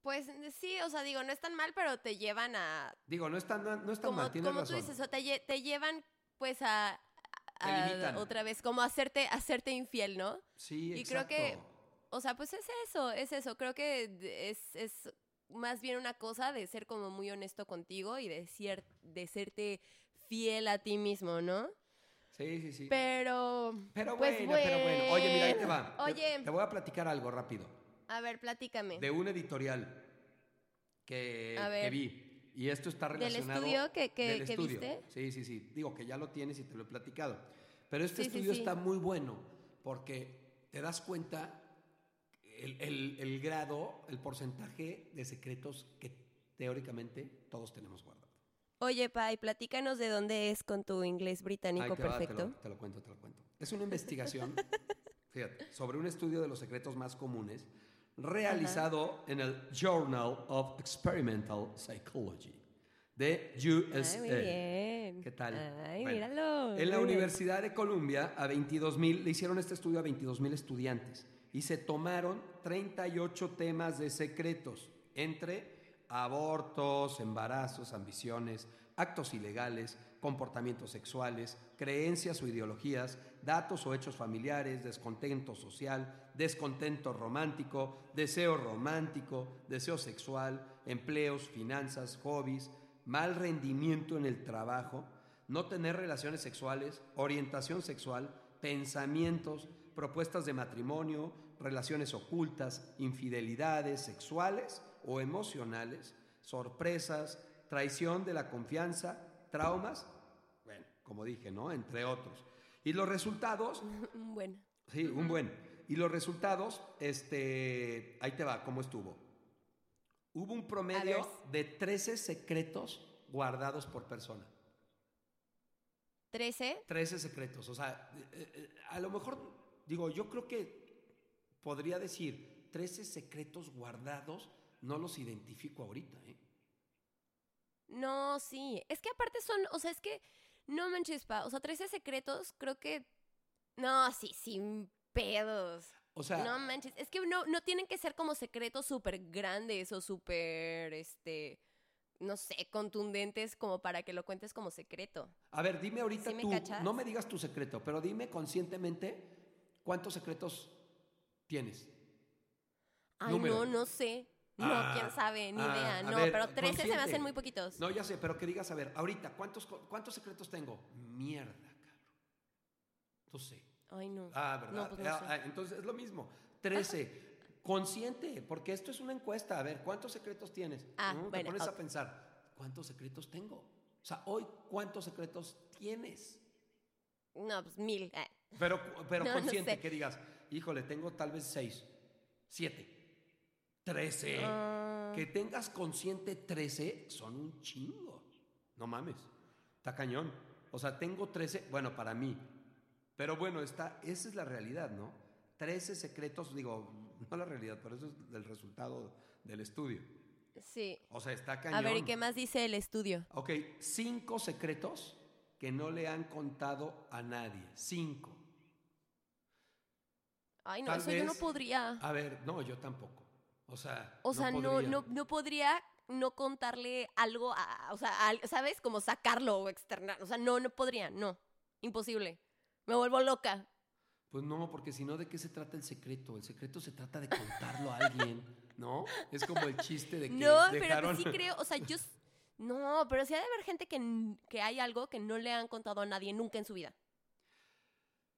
Pues sí, o sea, digo, no es tan mal, pero te llevan a. Digo, no están, no están Como, mal, tienes como razón. tú dices, o te, te llevan pues a. A- otra vez, como hacerte, hacerte infiel, ¿no? sí, y creo exacto. que- O sea, pues es eso, es eso. Creo que es, es más bien una cosa de ser como muy honesto contigo y de, cier- de serte fiel a ti mismo, ¿no? Sí, sí, sí. Pero. Pero pues bueno, pero bueno. Oye, mira, ahí te va. Oye. Te, voy a platicar algo rápido. A ver, platícame. De un editorial que, A que ver. vi. Y esto está ¿Del relacionado... estudio que- que- del que estudio. viste? Sí, sí, sí. Digo que ya lo tienes y te lo he platicado. Pero este Sí, sí, estudio sí. está muy bueno porque te das cuenta el, el- el grado, el porcentaje de secretos que teóricamente todos tenemos guardados. Oye, Pai, platícanos de dónde es con tu inglés británico Ahí te va, te perfecto. lo, te lo cuento, te lo cuento. Es una investigación, *laughs* fíjate, sobre un estudio de los secretos más comunes realizado en el Journal of Experimental Psychology de USA. Ay, muy bien. ¿Qué tal? Ay, Bueno, míralo. En la bien. Universidad de Columbia, a 22 mil, le hicieron este estudio a 22 mil estudiantes y se tomaron 38 temas de secretos entre abortos, embarazos, ambiciones, actos ilegales, comportamientos sexuales, creencias o ideologías, datos o hechos familiares, descontento social, descontento romántico, deseo romántico, deseo sexual, empleos, finanzas, hobbies, mal rendimiento en el trabajo, no tener relaciones sexuales, orientación sexual, pensamientos, propuestas de matrimonio, relaciones ocultas, infidelidades sexuales o emocionales, sorpresas, traición de la confianza, traumas, bueno, como dije, ¿no? Entre otros. Y los resultados, *laughs* Bueno. sí, un buen. Y los resultados, este, ahí te va, ¿cómo estuvo? Hubo un promedio de 13 secretos guardados por persona. 13. 13 secretos. O sea, eh, eh, a lo mejor, digo, yo creo que podría decir 13 secretos guardados, no los identifico ahorita, ¿eh? No, sí. Es que aparte son, o sea, es que no manches, pa. O sea, 13 secretos, creo que. No, sí, sin pedos. O sea, no manches. Es que no, no tienen que ser como secretos súper grandes o súper, este. No sé, contundentes como para que lo cuentes como secreto. a ver, dime ahorita ¿Sí me tú, no me digas tu secreto, pero dime conscientemente cuántos secretos tienes. Ay, Número. no, no sé. No, Ah, quién sabe, ni ah, idea. No, ver, pero 13 se me hacen muy poquitos. No, ya sé, pero que digas, a ver, ahorita, ¿cuántos, cuántos secretos tengo? Mierda, cabrón. No sé. Ay, no. Ah, ¿verdad? No, pues no Ah, entonces es lo mismo. 13. Consciente, porque esto es una encuesta. A ver, ¿cuántos secretos tienes? Ah, ¿No? Te bueno, pones a pensar, ¿cuántos secretos tengo? O sea, hoy, ¿cuántos secretos tienes? No, pues mil. eh. Pero, pero *laughs* No, no consciente, sé. que digas, híjole, tengo tal vez 6, 7, 13. Ah, Que tengas consciente 13 son un chingo. No mames. Está cañón. O sea, tengo 13, bueno, para mí. Pero bueno, está, esa es la realidad, ¿no? 13 secretos, digo, no la realidad, pero eso es el resultado del estudio. Sí. O sea, está cañón. A ver, ¿y qué más dice el estudio? Ok, cinco secretos que no le han contado a nadie. Cinco. Ay, no, Tal eso yo no podría. A ver, no, yo tampoco. O sea, O sea, no, podría. no, no podría no contarle algo, a, o sea, ¿sabes? Como sacarlo o externar. O sea, no, no podría, no. Imposible. Me vuelvo loca. Pues no, porque si no, ¿de qué se trata el secreto? El secreto se trata de contarlo a alguien, ¿no? Es como el chiste de que *laughs* No, pero dejaron... pues sí creo, o sea, yo... No, pero sí ha de haber gente que, que hay algo que no le han contado a nadie nunca en su vida.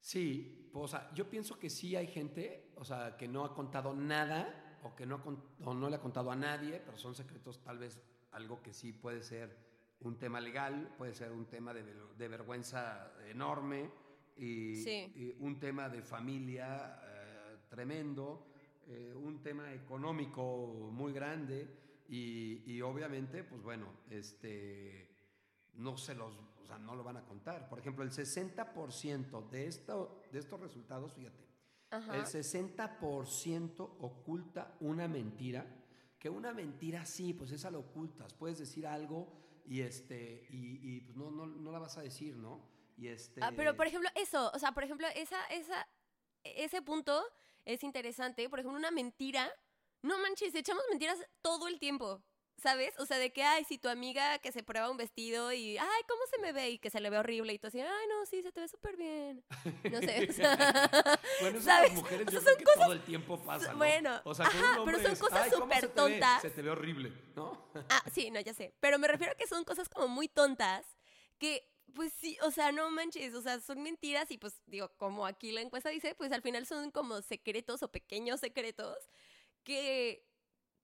Sí, pues, o sea, yo pienso que sí hay gente, o sea, que no ha contado nada o que no, ha o no le ha contado a nadie, pero son secretos tal vez algo que sí puede ser un tema legal, puede ser un tema de, de vergüenza enorme y, Sí. y un tema de familia eh, tremendo, eh, un tema económico muy grande y, y obviamente, pues bueno, este no se los, o sea, no lo van a contar. Por ejemplo, el 60% de, esto, de estos resultados, fíjate, Ajá. el 60% oculta una mentira, que una mentira sí, pues esa la ocultas, puedes decir algo y este y, y, pues no, no, no la vas a decir, ¿no? Y este Ah, pero por ejemplo, eso, o sea, por ejemplo, esa, esa, ese punto es interesante. Por ejemplo, una mentira. No manches, echamos mentiras todo el tiempo. ¿Sabes? O sea, de que, ay, si tu amiga que se prueba un vestido y, ay, ¿cómo se me ve? Y que se le ve horrible y tú así, ay, no, sí, se te ve súper bien. No sé, o sea, *laughs* Bueno, eso ¿sabes? las mujeres yo O sea, creo son que cosas- todo el tiempo pasa, ¿no? bueno, o sea, con ajá, pero son es, cosas "Ay, ¿cómo se te ve? supertontas". Se te ve horrible, ¿no? *laughs* Ah, sí, no, ya sé. Pero me refiero a que son cosas como muy tontas que, pues sí, o sea, no manches, o sea, son mentiras y pues digo, como aquí la encuesta dice, pues al final son como secretos o pequeños secretos que,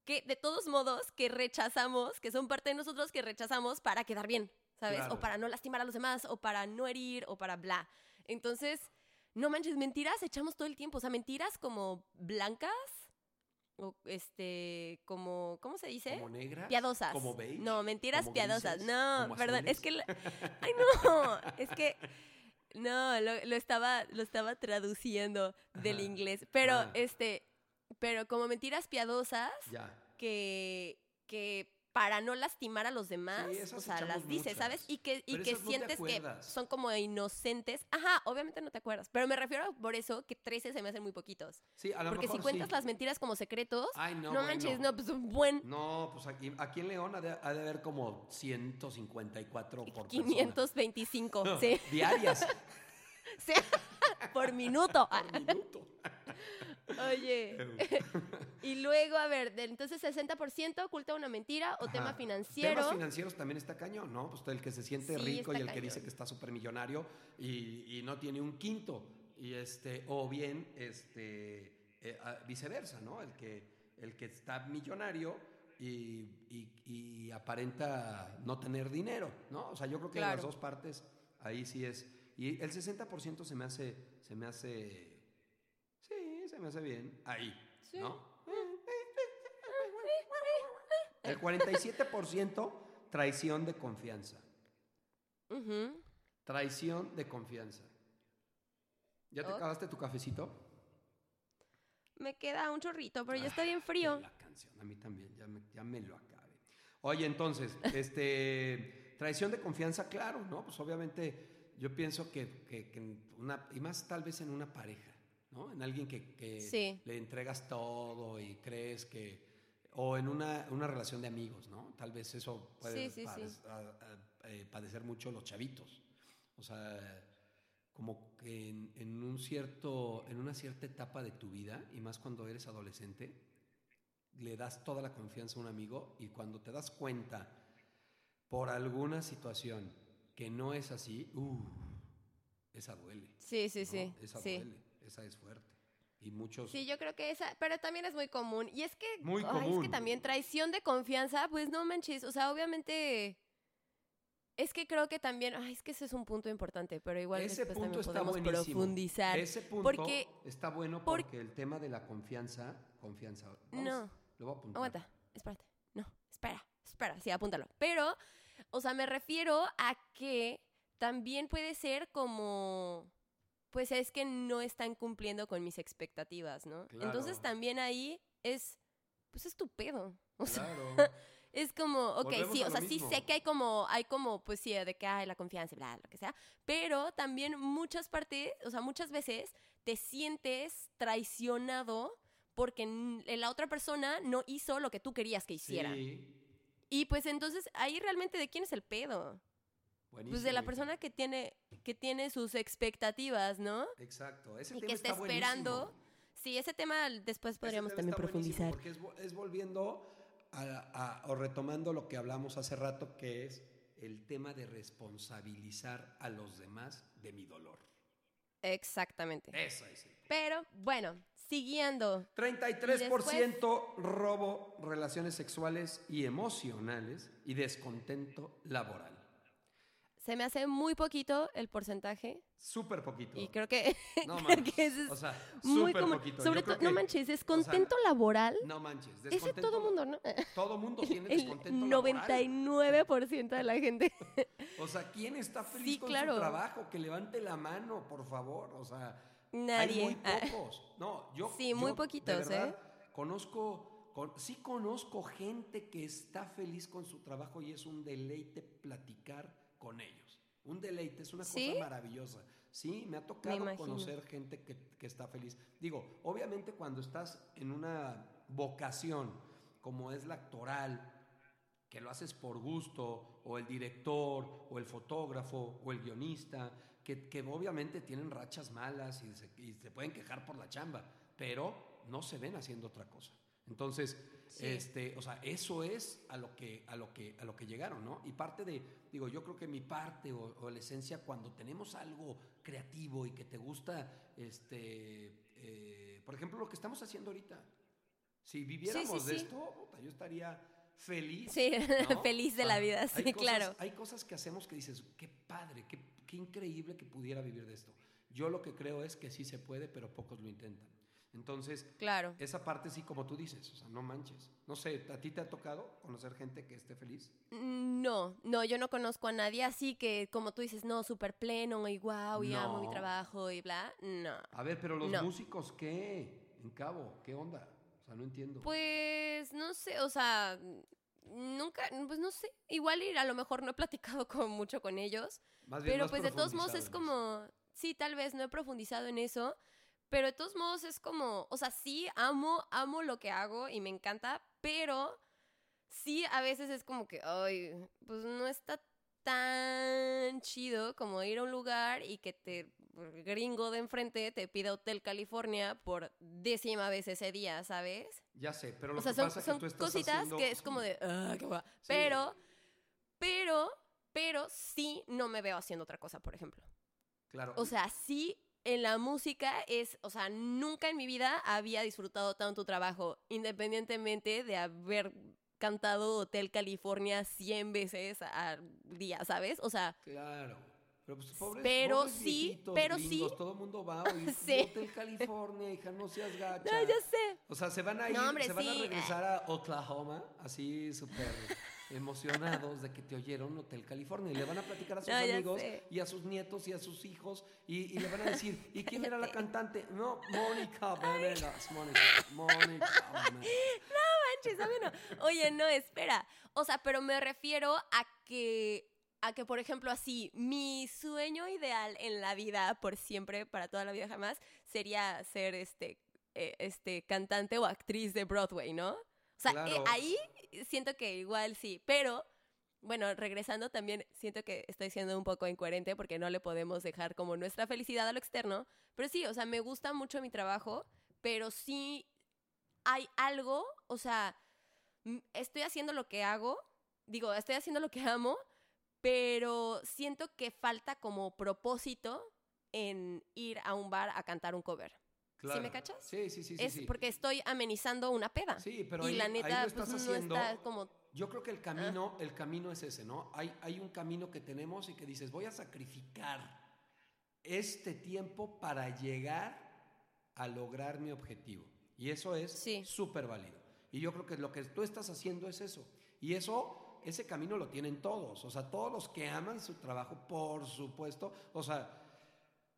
que de todos modos que rechazamos, que son parte de nosotros que rechazamos para quedar bien, ¿sabes? Claro. O para no lastimar a los demás, o para no herir, o para bla. Entonces, no manches, mentiras echamos todo el tiempo, o sea, mentiras como blancas. O este, como, ¿cómo se dice? Como negras, Piadosas. como beige, No, mentiras como piadosas. grises, no, perdón. Es que. la- *laughs* Ay, no. Es que. No, lo, lo estaba, lo estaba traduciendo del inglés. Pero, Ah. este. Pero como mentiras piadosas Ya. que. que para no lastimar a los demás, Sí, o sea, las dices, ¿sabes? Y que, y que no sientes que son como inocentes. Ajá, obviamente no te acuerdas. Pero me refiero por eso que 13 se me hacen muy poquitos. Sí, a lo Porque si cuentas sí. las mentiras como secretos, Ay, no, no, bueno. manches, no, pues un buen. No, pues aquí, aquí en León ha de, ha de haber como 154 por persona. 525, *laughs* sí. Diarias. *laughs* sí. Por minuto. Por minuto. *laughs* Oye. *laughs* y luego, a ver, entonces 60% oculta una mentira o tema financiero. Temas financieros también está cañón, ¿no? Pues el que se siente Sí, rico y el que dice que está súper millonario y, y no tiene un quinto. Y este, o bien, este, eh, ah, viceversa, ¿no? El que, el que está millonario y, y- y aparenta no tener dinero, ¿no? O sea, yo creo que de las Claro. dos partes ahí sí es. Y el 60% se me hace, se me hace, se me hace bien. Ahí, Sí. ¿no? *laughs* El 47% traición de confianza. Traición de confianza. ¿Ya te acabaste tu cafecito? Me queda un chorrito, pero ya está Ah, bien frío. La canción, a mí también, ya me, ya me lo acabé. Oye, entonces, *laughs* este, traición de confianza, claro, ¿no? Pues obviamente yo pienso que, que- que en una, y más tal vez en una pareja, ¿no? En alguien que, que Sí. le entregas todo y crees que, o en una, una relación de amigos, ¿no? Tal vez eso puede Sí, sí, sí. pade- a- a- eh, padecer mucho los chavitos. O sea, como que en, en un cierto, en una cierta etapa de tu vida, y más cuando eres adolescente, le das toda la confianza a un amigo y cuando te das cuenta por alguna situación que no es así, uh, esa duele. Sí, sí, ¿no? sí. Esa sí. duele, esa es fuerte. Y muchos... Sí, yo creo que esa, pero también es muy común. Y es que, Muy ay, es que común. también traición de confianza, pues no manches, o sea, obviamente, es que creo que también, ay, es que ese es un punto importante, pero igual Ese después punto también podemos buenísimo. profundizar. Ese punto porque- está bueno por- porque el tema de la confianza, confianza. vamos, No. Lo voy a apuntar. Aguanta, espérate. No, espera, espera, sí, apúntalo. Pero, o sea, me refiero a que también puede ser como, pues es que no están cumpliendo con mis expectativas, ¿no? Entonces también ahí es, pues es tu pedo. O sea, Claro. *laughs* es como, ok, Volvemos sí, o sea, sí sé que hay como, hay como, pues sí, de que hay la confianza y bla, lo que sea, pero también muchas partes, o sea, muchas veces te sientes traicionado porque la otra persona no hizo lo que tú querías que hiciera. Sí. Y pues entonces ahí realmente de quién es el pedo? Pues de la persona que tiene, que tiene sus expectativas, ¿no? Exacto. Ese Y tema que está está esperando. buenísimo. Sí, ese tema después podríamos tema también profundizar. Porque es volviendo a- a- o retomando lo que hablamos hace rato, que es el tema de responsabilizar a los demás de mi dolor. Exactamente. Eso es. el- Pero bueno, siguiendo. 33% robo, relaciones sexuales y emocionales y descontento laboral. Se me hace muy poquito el porcentaje Súper poquito. y creo que, *laughs* No creo manches. que eso es O sea, muy común. poquito. Sobre todo, no manches, o sea, descontento laboral. No manches. Ese descontento- todo mundo, ¿no? *laughs* Todo mundo tiene El descontento laboral. 99% de la gente. O sea, ¿quién está feliz Sí, con claro. su trabajo? Que levante la mano, por favor. O sea, Nadie. hay muy pocos. No, yo Sí, muy yo, de poquitos, verdad, ¿eh? Conozco, con- sí conozco gente que está feliz con su trabajo y es un deleite platicar con ellos. Un deleite, es una ¿Sí? cosa maravillosa. Sí, me ha tocado conocer gente que, que está feliz. Digo, obviamente cuando estás en una vocación como es la actoral, que lo haces por gusto, o el director, o el fotógrafo, o el guionista, que, que obviamente tienen rachas malas y se, y se pueden quejar por la chamba, pero no se ven haciendo otra cosa. Entonces, Sí. este, o sea, eso es a lo que, a lo que, a lo que llegaron, ¿no? Y parte de, digo, yo creo que mi parte o, o la esencia cuando tenemos algo creativo y que te gusta, este, eh, por ejemplo, lo que estamos haciendo ahorita. Si viviéramos de sí. esto, yo estaría feliz. Sí, *laughs* ¿no? feliz de la vida, hay sí, cosas- claro. Hay cosas que hacemos que dices, qué padre, qué, qué increíble que pudiera vivir de esto. Yo lo que creo es que sí se puede, pero pocos lo intentan. Entonces, Claro. esa parte sí, como tú dices, o sea, no manches. No sé, ¿a ti te ha tocado conocer gente que esté feliz? No, no, yo no conozco a nadie así que, como tú dices, no, súper pleno y wow, y amo mi No. trabajo y bla. No. A ver, pero los No. músicos, ¿qué? En Cabo, ¿qué onda? O sea, no entiendo. Pues no sé, o sea, nunca, pues no sé. Igual y a lo mejor no he platicado *laughs* con, mucho con ellos, Más bien, no pero pues de todos modos es como, sí, tal vez no he profundizado en eso, pero de todos modos es como, o sea, sí, amo, amo lo que hago y me encanta, pero sí, a veces es como que, ay, pues no está tan chido como ir a un lugar y que te gringo de enfrente te pida Hotel California por décima vez ese día, ¿sabes? Ya sé, pero lo O sea, que son, pasa es son que tú estás cositas haciendo- que es como de, "Ah, qué guay". Sí. Pero, pero, pero sí no me veo haciendo otra cosa, por ejemplo. Claro. O sea, sí en la música es, o sea, nunca en mi vida había disfrutado tanto tu trabajo, independientemente de haber cantado Hotel California 100 veces al día, ¿sabes? O sea, Claro. Pero, pues, pobres, Pero pobres sí, pero gringos, sí. Todo el mundo va a *laughs* oír Sí. Hotel California, hija, no seas gacha. no, ya sé. O sea, se van a ir, No, hombre, se van a regresar a Oklahoma, así súper emocionados de que te oyeron Hotel California. Y le van a platicar a sus No, amigos sé. y a sus nietos y a sus hijos. Y, y le van a decir, *laughs* ¿y quién era la cantante? No, *laughs* Mónica Venegas. Mónica, *laughs* Mónica Venegas. manches. No. Oye, no, espera. O sea, pero me refiero a que, a que, por ejemplo, así, mi sueño ideal en la vida, por siempre, para toda la vida jamás, sería ser este, eh, este cantante o actriz de Broadway, ¿no? O sea, eh, ahí siento que igual sí, pero bueno, regresando también, siento que estoy siendo un poco incoherente porque no le podemos dejar como nuestra felicidad a lo externo, pero sí, o sea, me gusta mucho mi trabajo, pero sí hay algo, o sea, m- estoy haciendo lo que hago, digo, estoy haciendo lo que amo, pero siento que falta como propósito en ir a un bar a cantar un cover. Claro. me cachas? Sí, sí, sí. sí, es sí. porque estoy amenizando una peda. Sí, pero y ahí- la ahí neta, lo pues estás no haciendo- está como Yo creo que el camino, el camino es ese, ¿no? Hay, hay un camino que tenemos y que dices, voy a sacrificar este tiempo para llegar a lograr mi objetivo. Y eso es Sí. súper válido. Y yo creo que lo que tú estás haciendo es eso. Y eso ese camino lo tienen todos. O sea, todos los que aman su trabajo, por supuesto. O sea,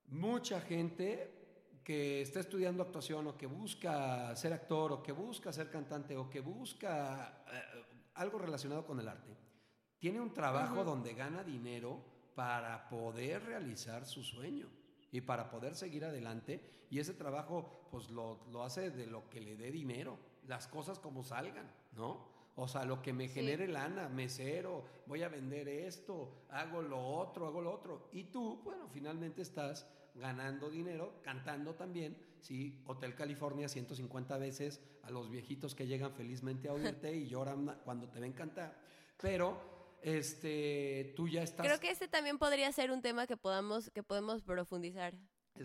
mucha gente que está estudiando actuación o que busca ser actor o que busca ser cantante o que busca eh, algo relacionado con el arte, tiene un trabajo donde gana dinero para poder realizar su sueño y para poder seguir adelante. Y ese trabajo, pues lo, lo hace de lo que le dé dinero, las cosas como salgan, ¿no? O sea, lo que me genere lana, mesero, voy a vender esto, hago lo otro, hago lo otro. Y tú, bueno, finalmente estás ganando dinero, cantando también, sí, Hotel California 150 veces a los viejitos que llegan felizmente a oírte y lloran cuando te ven cantar. Pero este, tú ya estás. Creo que ese también podría ser un tema que podamos, que podemos profundizar.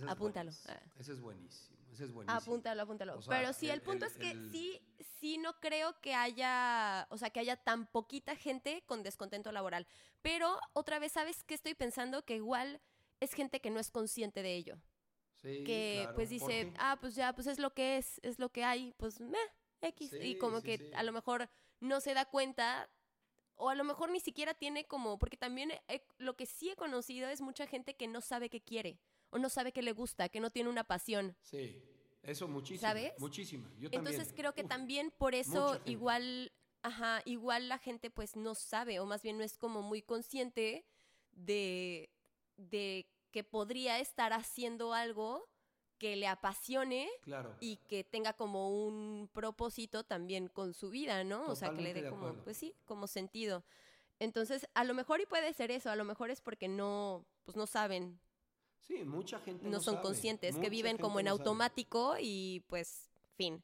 Apúntalo. Ese es buenísimo. Ese es buenísimo. Apúntalo, apúntalo. Pero sí, el, punto es que sí, sí no creo que haya, o sea, que haya tan poquita gente con descontento laboral. Pero otra vez, ¿sabes qué estoy pensando? Que igual es gente que no es consciente de ello. Sí, que pues dice, ah, pues ya, pues es lo que es, es lo que hay, pues meh, X. y como que a lo mejor no se da cuenta o a lo mejor ni siquiera tiene como, porque también lo que sí he conocido es mucha gente que no sabe qué quiere o no sabe qué le gusta, que no tiene una pasión. Sí, eso muchísimo. ¿Sabes? Muchísima. Yo Entonces creo que también por eso igual, ajá, igual la gente pues no sabe o más bien no es como muy consciente de, de que podría estar haciendo algo que le apasione y que tenga como un propósito también con su vida, ¿no? o sea, que le dé como, pues sí, como sentido. Entonces, a lo mejor y puede ser eso, a lo mejor es porque no, pues no saben. Sí, mucha gente no, son conscientes, que viven como en automático y pues, fin.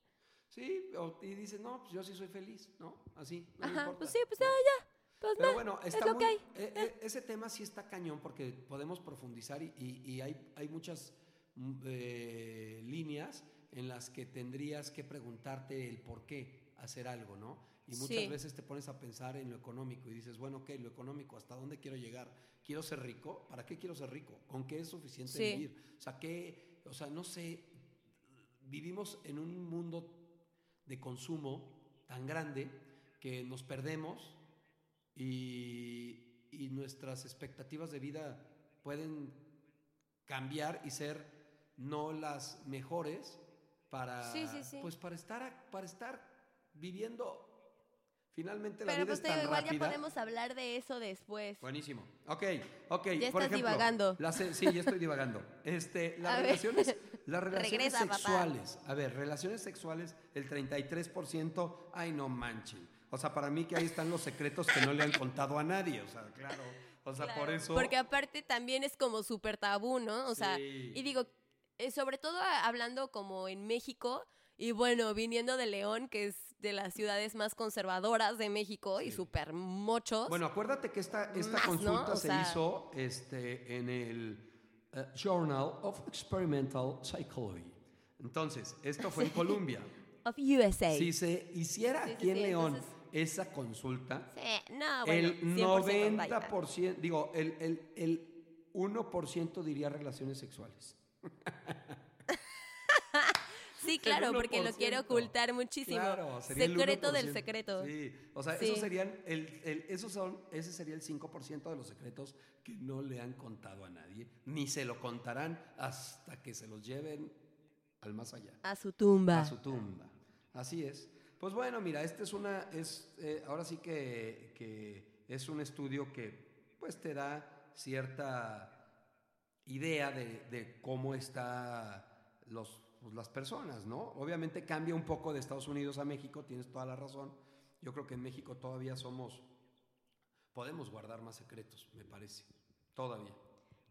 Sí, y dices, no, pues yo sí soy feliz, ¿no? Así. No Ajá, pues sí, pues ya, ya. Pues Pero bueno, está es e, e, ese tema sí está cañón porque podemos profundizar y, y hay, hay muchas Mm, eh, líneas en las que tendrías que preguntarte el por qué hacer algo, ¿no? Y muchas veces te pones a pensar en lo económico y dices, bueno, ok, lo económico, ¿hasta dónde quiero llegar? ¿Quiero ser rico? ¿Para qué quiero ser rico? ¿Con qué es suficiente vivir? O sea, ¿qué? O sea, no sé, vivimos en un mundo de consumo tan grande que nos perdemos y, y nuestras expectativas de vida pueden cambiar y ser no las mejores para, pues para estar, para estar viviendo Finalmente la vida pues es tan igual ya podemos hablar de eso después. Buenísimo. Ok, ok. Ya estás divagando. sí, ya estoy divagando. Este, *laughs* las relaciones, las *laughs* relaciones sexuales. A ver, relaciones sexuales, el 33%, ay, no manchen. O sea, para mí que ahí están los secretos que no le han contado a nadie. O sea, claro. O sea, por eso. Porque aparte también es como súper tabú, ¿no? O sea, y digo, eh, sobre todo hablando como en México, y bueno, viniendo de León, que es de las ciudades más conservadoras de México y súper mochos. Bueno, acuérdate que esta, esta consulta se hizo este, en el eh, Journal of Experimental Psychology. Entonces, esto fue en *laughs* Colombia. Of USA. Si se hiciera aquí en León esa consulta, no, bueno, el 90%, digo, el, el, el 1% diría relaciones sexuales. *laughs* Sí, claro, porque lo quiere ocultar muchísimo. Claro, Secreto del secreto. Sí, o sea, esos serían el, esos son, ese sería el 5% de los secretos que no le han contado a nadie, ni se lo contarán hasta que se los lleven al más allá. A su tumba. A su tumba. Así es. Pues bueno, mira, este es una, es, eh, ahora sí que, que es un estudio que pues te da cierta idea de, cómo están los, pues, las personas, ¿no? Obviamente cambia un poco de Estados Unidos a México, tienes toda la razón. Yo creo que en México todavía somos, podemos guardar más secretos, me parece, todavía.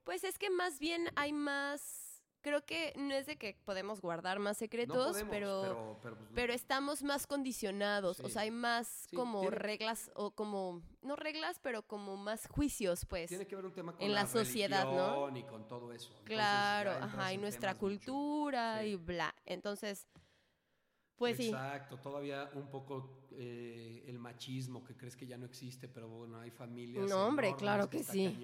Pues es que más bien hay más creo que no es de que podemos guardar más secretos, pero, pues, pero, estamos más condicionados, o sea, hay más como reglas o como no reglas, pero como más juicios, pues. Tiene que ver un tema con en la, sociedad, ¿no? Y con todo eso. claro, ajá, y nuestra cultura y bla. Entonces, pues sí. Exacto, todavía un poco eh, el machismo que crees que ya no existe, pero bueno, hay familias. No, hombre, claro que, sí.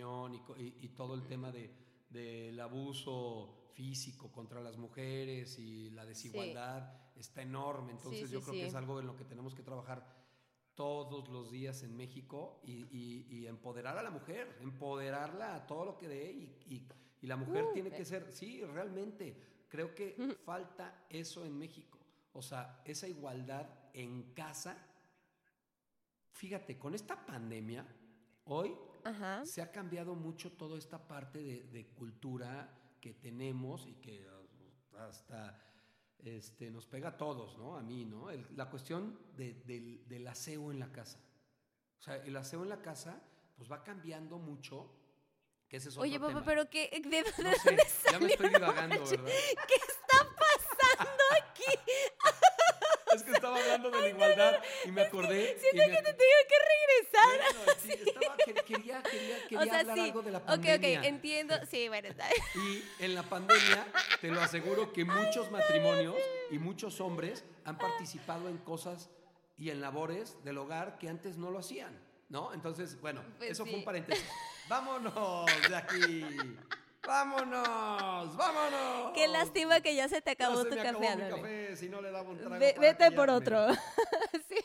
y, y, todo el tema de, del abuso físico contra las mujeres y la desigualdad está enorme. Entonces yo creo que es algo en lo que tenemos que trabajar todos los días en México y, y- y empoderar a la mujer, empoderarla a todo lo que dé y, y- la mujer Uh, tiene eh. que ser, sí, realmente, creo que falta eso en México, o sea, esa igualdad en casa. Fíjate, con esta pandemia, hoy Ajá. se ha cambiado mucho toda esta parte de, de cultura que tenemos y que uh, hasta este, nos pega a todos, ¿no? A mí, ¿no? El- la cuestión de- del, del aseo en la casa. O sea, el aseo en la casa, pues va cambiando mucho, que ese es otro Oye, papá, tema. pero ¿qué? ¿De dónde No sé, ya me estoy divagando? ¿verdad? ¿Qué está Es que estaba hablando de la igualdad y me acordé. Siento me que te tengo que regresar. Bueno, sí, *laughs* estaba- que- quería, quería, quería o sea, hablar sí. algo de la ok, pandemia. ok, entiendo. *laughs* Sí, bueno, está Y en la pandemia, te lo aseguro que muchos matrimonios y muchos hombres han participado en cosas y en labores del hogar que antes no lo hacían, ¿no? Entonces, bueno, Pues eso fue sí. un paréntesis. *laughs* ¡Vámonos de aquí! ¡Vámonos! ¡Vámonos! Qué lástima que ya se te Ya acabó se tu me café, acabó mi ándale. café, si no le daba un trago Ve- para vete por otro. *laughs* *laughs* sí.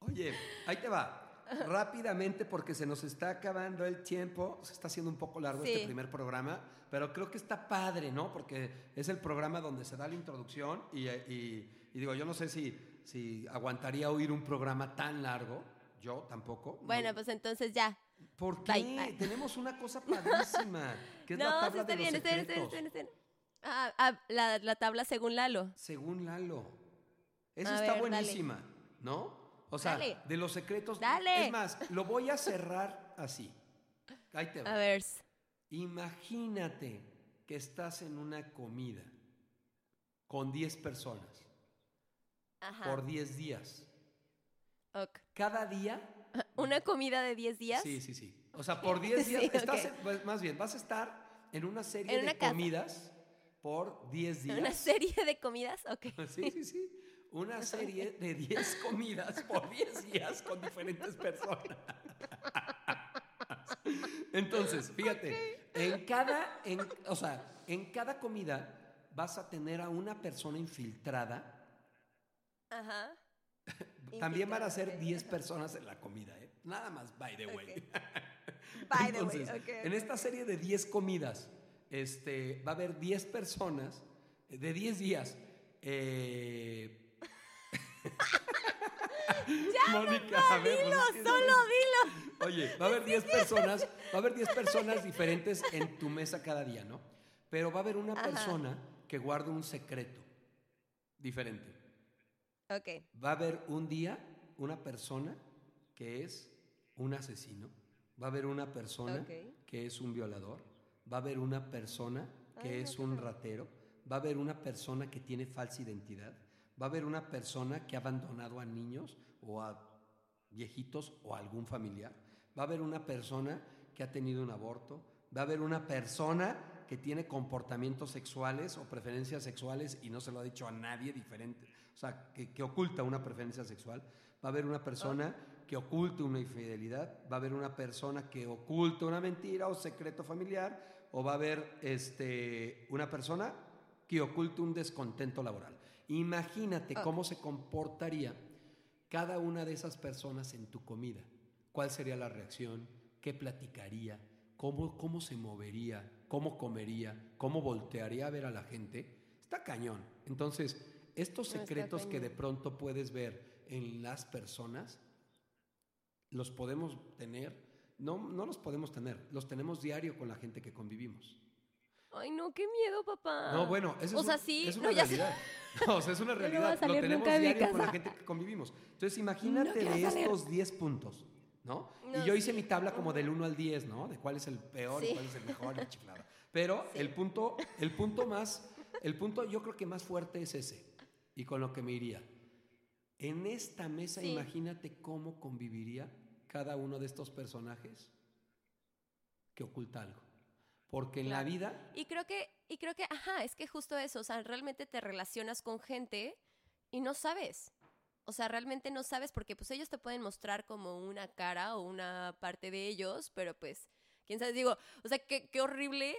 Oye, ahí te va. Rápidamente, porque se nos está acabando el tiempo. Se está haciendo un poco largo Sí. este primer programa, pero creo que está padre, ¿no? Porque es el programa donde se da la introducción y, y- y digo, yo no sé si, si aguantaría oír un programa tan largo. Yo tampoco. Bueno, No. pues entonces ya. ¿Por qué? bye, bye. Tenemos una cosa padrísima, *laughs* que es no, la tabla está de bien, los está está bien, secretos. está bien, está bien. Ah, ah, la, la tabla según Lalo. Según Lalo. Esa A está ver, dale. buenísima, ¿no? O sea, Dale. de los secretos. Dale. Es más, lo voy a cerrar así. Ahí te va. A ver. Imagínate que estás en una comida con 10 personas Ajá. por 10 días. ok. Cada día. *laughs* ¿Una comida de 10 días? Sí, sí, sí. O sea, por 10 *laughs* días. Sí, estás ok. en- pues, más bien, vas a estar en una serie En de casa. comidas por 10 días. ¿Una serie de comidas? Ok. *laughs* Sí, sí, sí. Una serie de 10 comidas por 10 días con diferentes personas. Entonces, fíjate, en cada, en, o sea, en cada comida vas a tener a una persona infiltrada. Ajá. *laughs* También van a ser Infiltrada, 10 personas en la comida, ¿eh? Nada más, by the way. *laughs* By the way, Entonces, ok, en esta serie de 10 comidas, este, va a haber 10 personas eh, de 10 días. Eh... *laughs* Mónica, a ver, pues Dilo, solo dilo. Oye, va a haber 10 personas, va a haber 10 personas diferentes en tu mesa cada día, ¿no? Pero va a haber una Ajá. persona que guarda un secreto diferente. Ok. Va a haber un día una persona que es un asesino, va a haber una persona que es un violador, va a haber una persona que Ay, es un ratero, va a haber una persona que tiene falsa identidad, va a haber una persona que ha abandonado a niños o a viejitos o a algún familiar, va a haber una persona que ha tenido un aborto, va a haber una persona que tiene comportamientos sexuales o preferencias sexuales y no se lo ha dicho a nadie diferente, o sea, que, que oculta una preferencia sexual, va a haber una persona que oculte una infidelidad, va a haber una persona que oculta una mentira o secreto familiar, o va a haber este, una persona que oculte un descontento laboral. Imagínate cómo se comportaría cada una de esas personas en tu comida. ¿Cuál sería la reacción? ¿Qué platicaría? ¿Cómo, cómo se movería? ¿Cómo comería? ¿Cómo voltearía a ver a la gente? Está cañón. Entonces, estos No, secretos que de pronto puedes ver en las personas, los podemos tener, no, no los podemos tener, los tenemos diario con la gente que convivimos. Ay, no, qué miedo, papá. No, bueno, eso O es, sea, un- sí, es no, una ya sé. realidad. No, *laughs* o sea, es una no realidad. Lo salir tenemos diario con la gente que convivimos. Entonces, imagínate de estos 10 puntos, ¿no? y No, yo hice sí. mi tabla como del 1 al 10, ¿no? De cuál es el peor y Sí. cuál es el mejor y la chiflada. Pero *laughs* el punto, el punto más, el punto yo creo que más fuerte es ese. Y con lo que me iría. En esta mesa, Sí. imagínate cómo conviviría cada uno de estos personajes que oculta algo. Porque en la vida Y creo que, y creo que, ajá, es que justo eso, o sea, realmente te relacionas con gente y no sabes. O sea, realmente no sabes porque pues ellos te pueden mostrar como una cara o una parte de ellos, pero pues, quién sabe, digo, o sea, qué, qué horrible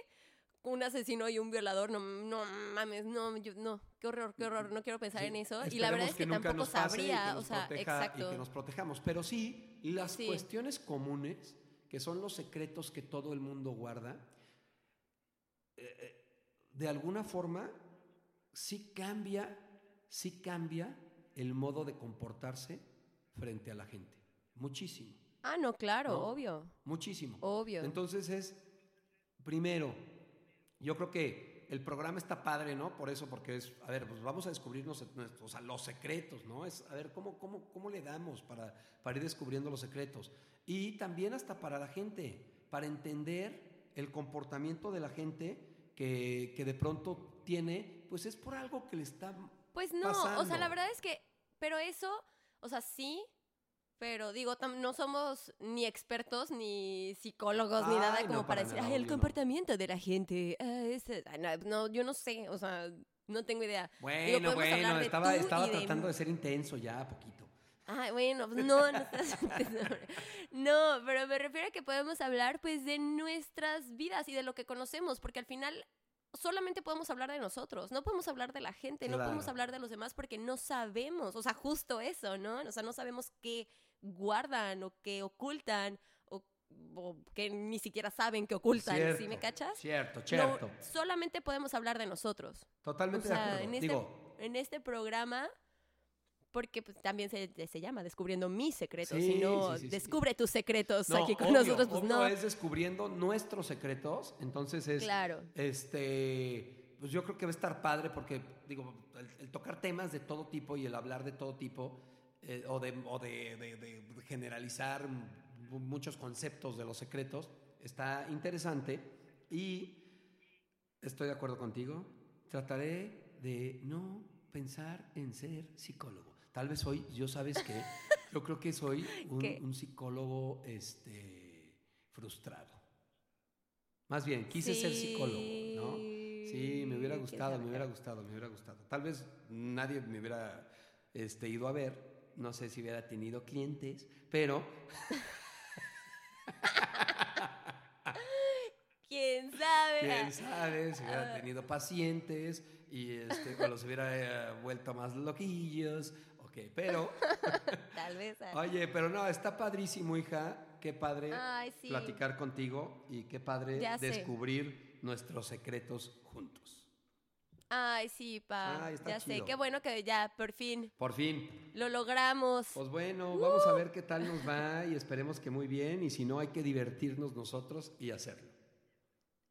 un asesino y un violador, no, no mames, no, yo- no, qué horror, qué horror, no quiero pensar Sí, en eso. Y la verdad es que, tampoco que sabría, o sea, proteja exacto. Y que nos protejamos. Pero sí, las Sí. cuestiones comunes, que son los secretos que todo el mundo guarda, eh, eh, de alguna forma sí cambia, sí cambia el modo de comportarse frente a la gente. Muchísimo, Ah, no, claro, ¿No? obvio, muchísimo. obvio. Entonces es, primero, yo creo que el programa está padre, ¿no? Por eso, porque es, a ver, pues vamos a descubrirnos o sea, los secretos, ¿no? Es, a ver, ¿cómo, cómo, cómo le damos para, para ir descubriendo los secretos? Y también hasta para la gente, para entender el comportamiento de la gente que, que de pronto tiene, pues es por algo que le está... Pues no, o sea, pasando. la verdad es que, pero eso, o sea, sí, pero digo, no somos ni expertos ni psicólogos ni nada no, como para para decir, nada, ay, el obvio no". comportamiento de la gente, ah, ay, no, no, yo no sé, o sea, no tengo idea. Bueno, bueno, estaba, estaba de- tratando de ser intenso ya, poquito. Ay, bueno, pues no, no estás *laughs* No, pero me refiero a que podemos hablar pues de nuestras vidas y de lo que conocemos, porque al final solamente podemos hablar de nosotros, no podemos hablar de la gente, no podemos hablar de los demás porque no sabemos, o sea, justo eso, ¿no? O sea, no sabemos qué guardan o qué ocultan o, o que ni siquiera saben qué ocultan, ¿sí Cierto, me cachas? Cierto, No, cierto. solamente podemos hablar de nosotros. O Totalmente de sea, acuerdo. en este, Digo, en este programa, porque pues, también se, se llama Descubriendo mis secretos, Sí, y no sí, sí, sí. Descubre tus secretos no, aquí con obvio, nosotros, pues obvio no. es descubriendo nuestros secretos, entonces es, Claro. este, pues yo creo que va a estar padre porque, digo, el, el tocar temas de todo tipo y el hablar de todo tipo, eh, o, de, o de, de- de generalizar muchos conceptos de los secretos, está interesante y estoy de acuerdo contigo, trataré de no pensar en ser psicólogo. Tal vez hoy, yo sabes que, *laughs* yo creo que soy un, psicólogo este, frustrado. Más bien, quise ser psicólogo, ¿no? Sí, me hubiera gustado, me hubiera gustado, me hubiera gustado. Tal vez nadie me hubiera este, ido a ver, no sé si hubiera tenido clientes, pero ¿Quién sabe? quién sabe si hubiera Ah. tenido pacientes y este, o los hubiera eh, vuelto más loquillos, ok, pero, *laughs* Tal vez. ah. oye, pero no, está padrísimo, hija, qué padre Ay, sí. platicar contigo y qué padre Ya sé. descubrir nuestros secretos juntos. Ay, sí, pa. Está ya sé, qué bueno que ya por fin Por fin. lo logramos. Pues bueno, vamos a ver qué tal nos va y esperemos que muy bien y si no hay que divertirnos nosotros y hacerlo.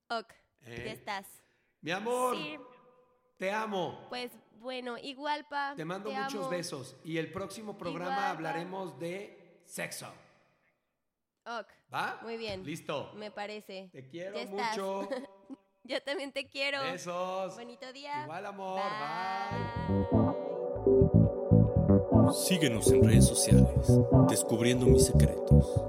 Ok, ¿Eh? ya estás. Mi amor, Sí, te amo. pues bueno, igual, pa. Te mando muchos amo. besos y el próximo programa Igual, hablaremos de sexo. Ok, ¿Va? Muy bien. Listo. me parece. Te quiero Ya estás. *laughs* Yo también te quiero. Besos. Bonito día. Igual amor. Bye. Síguenos en redes sociales, descubriendo mis secretos.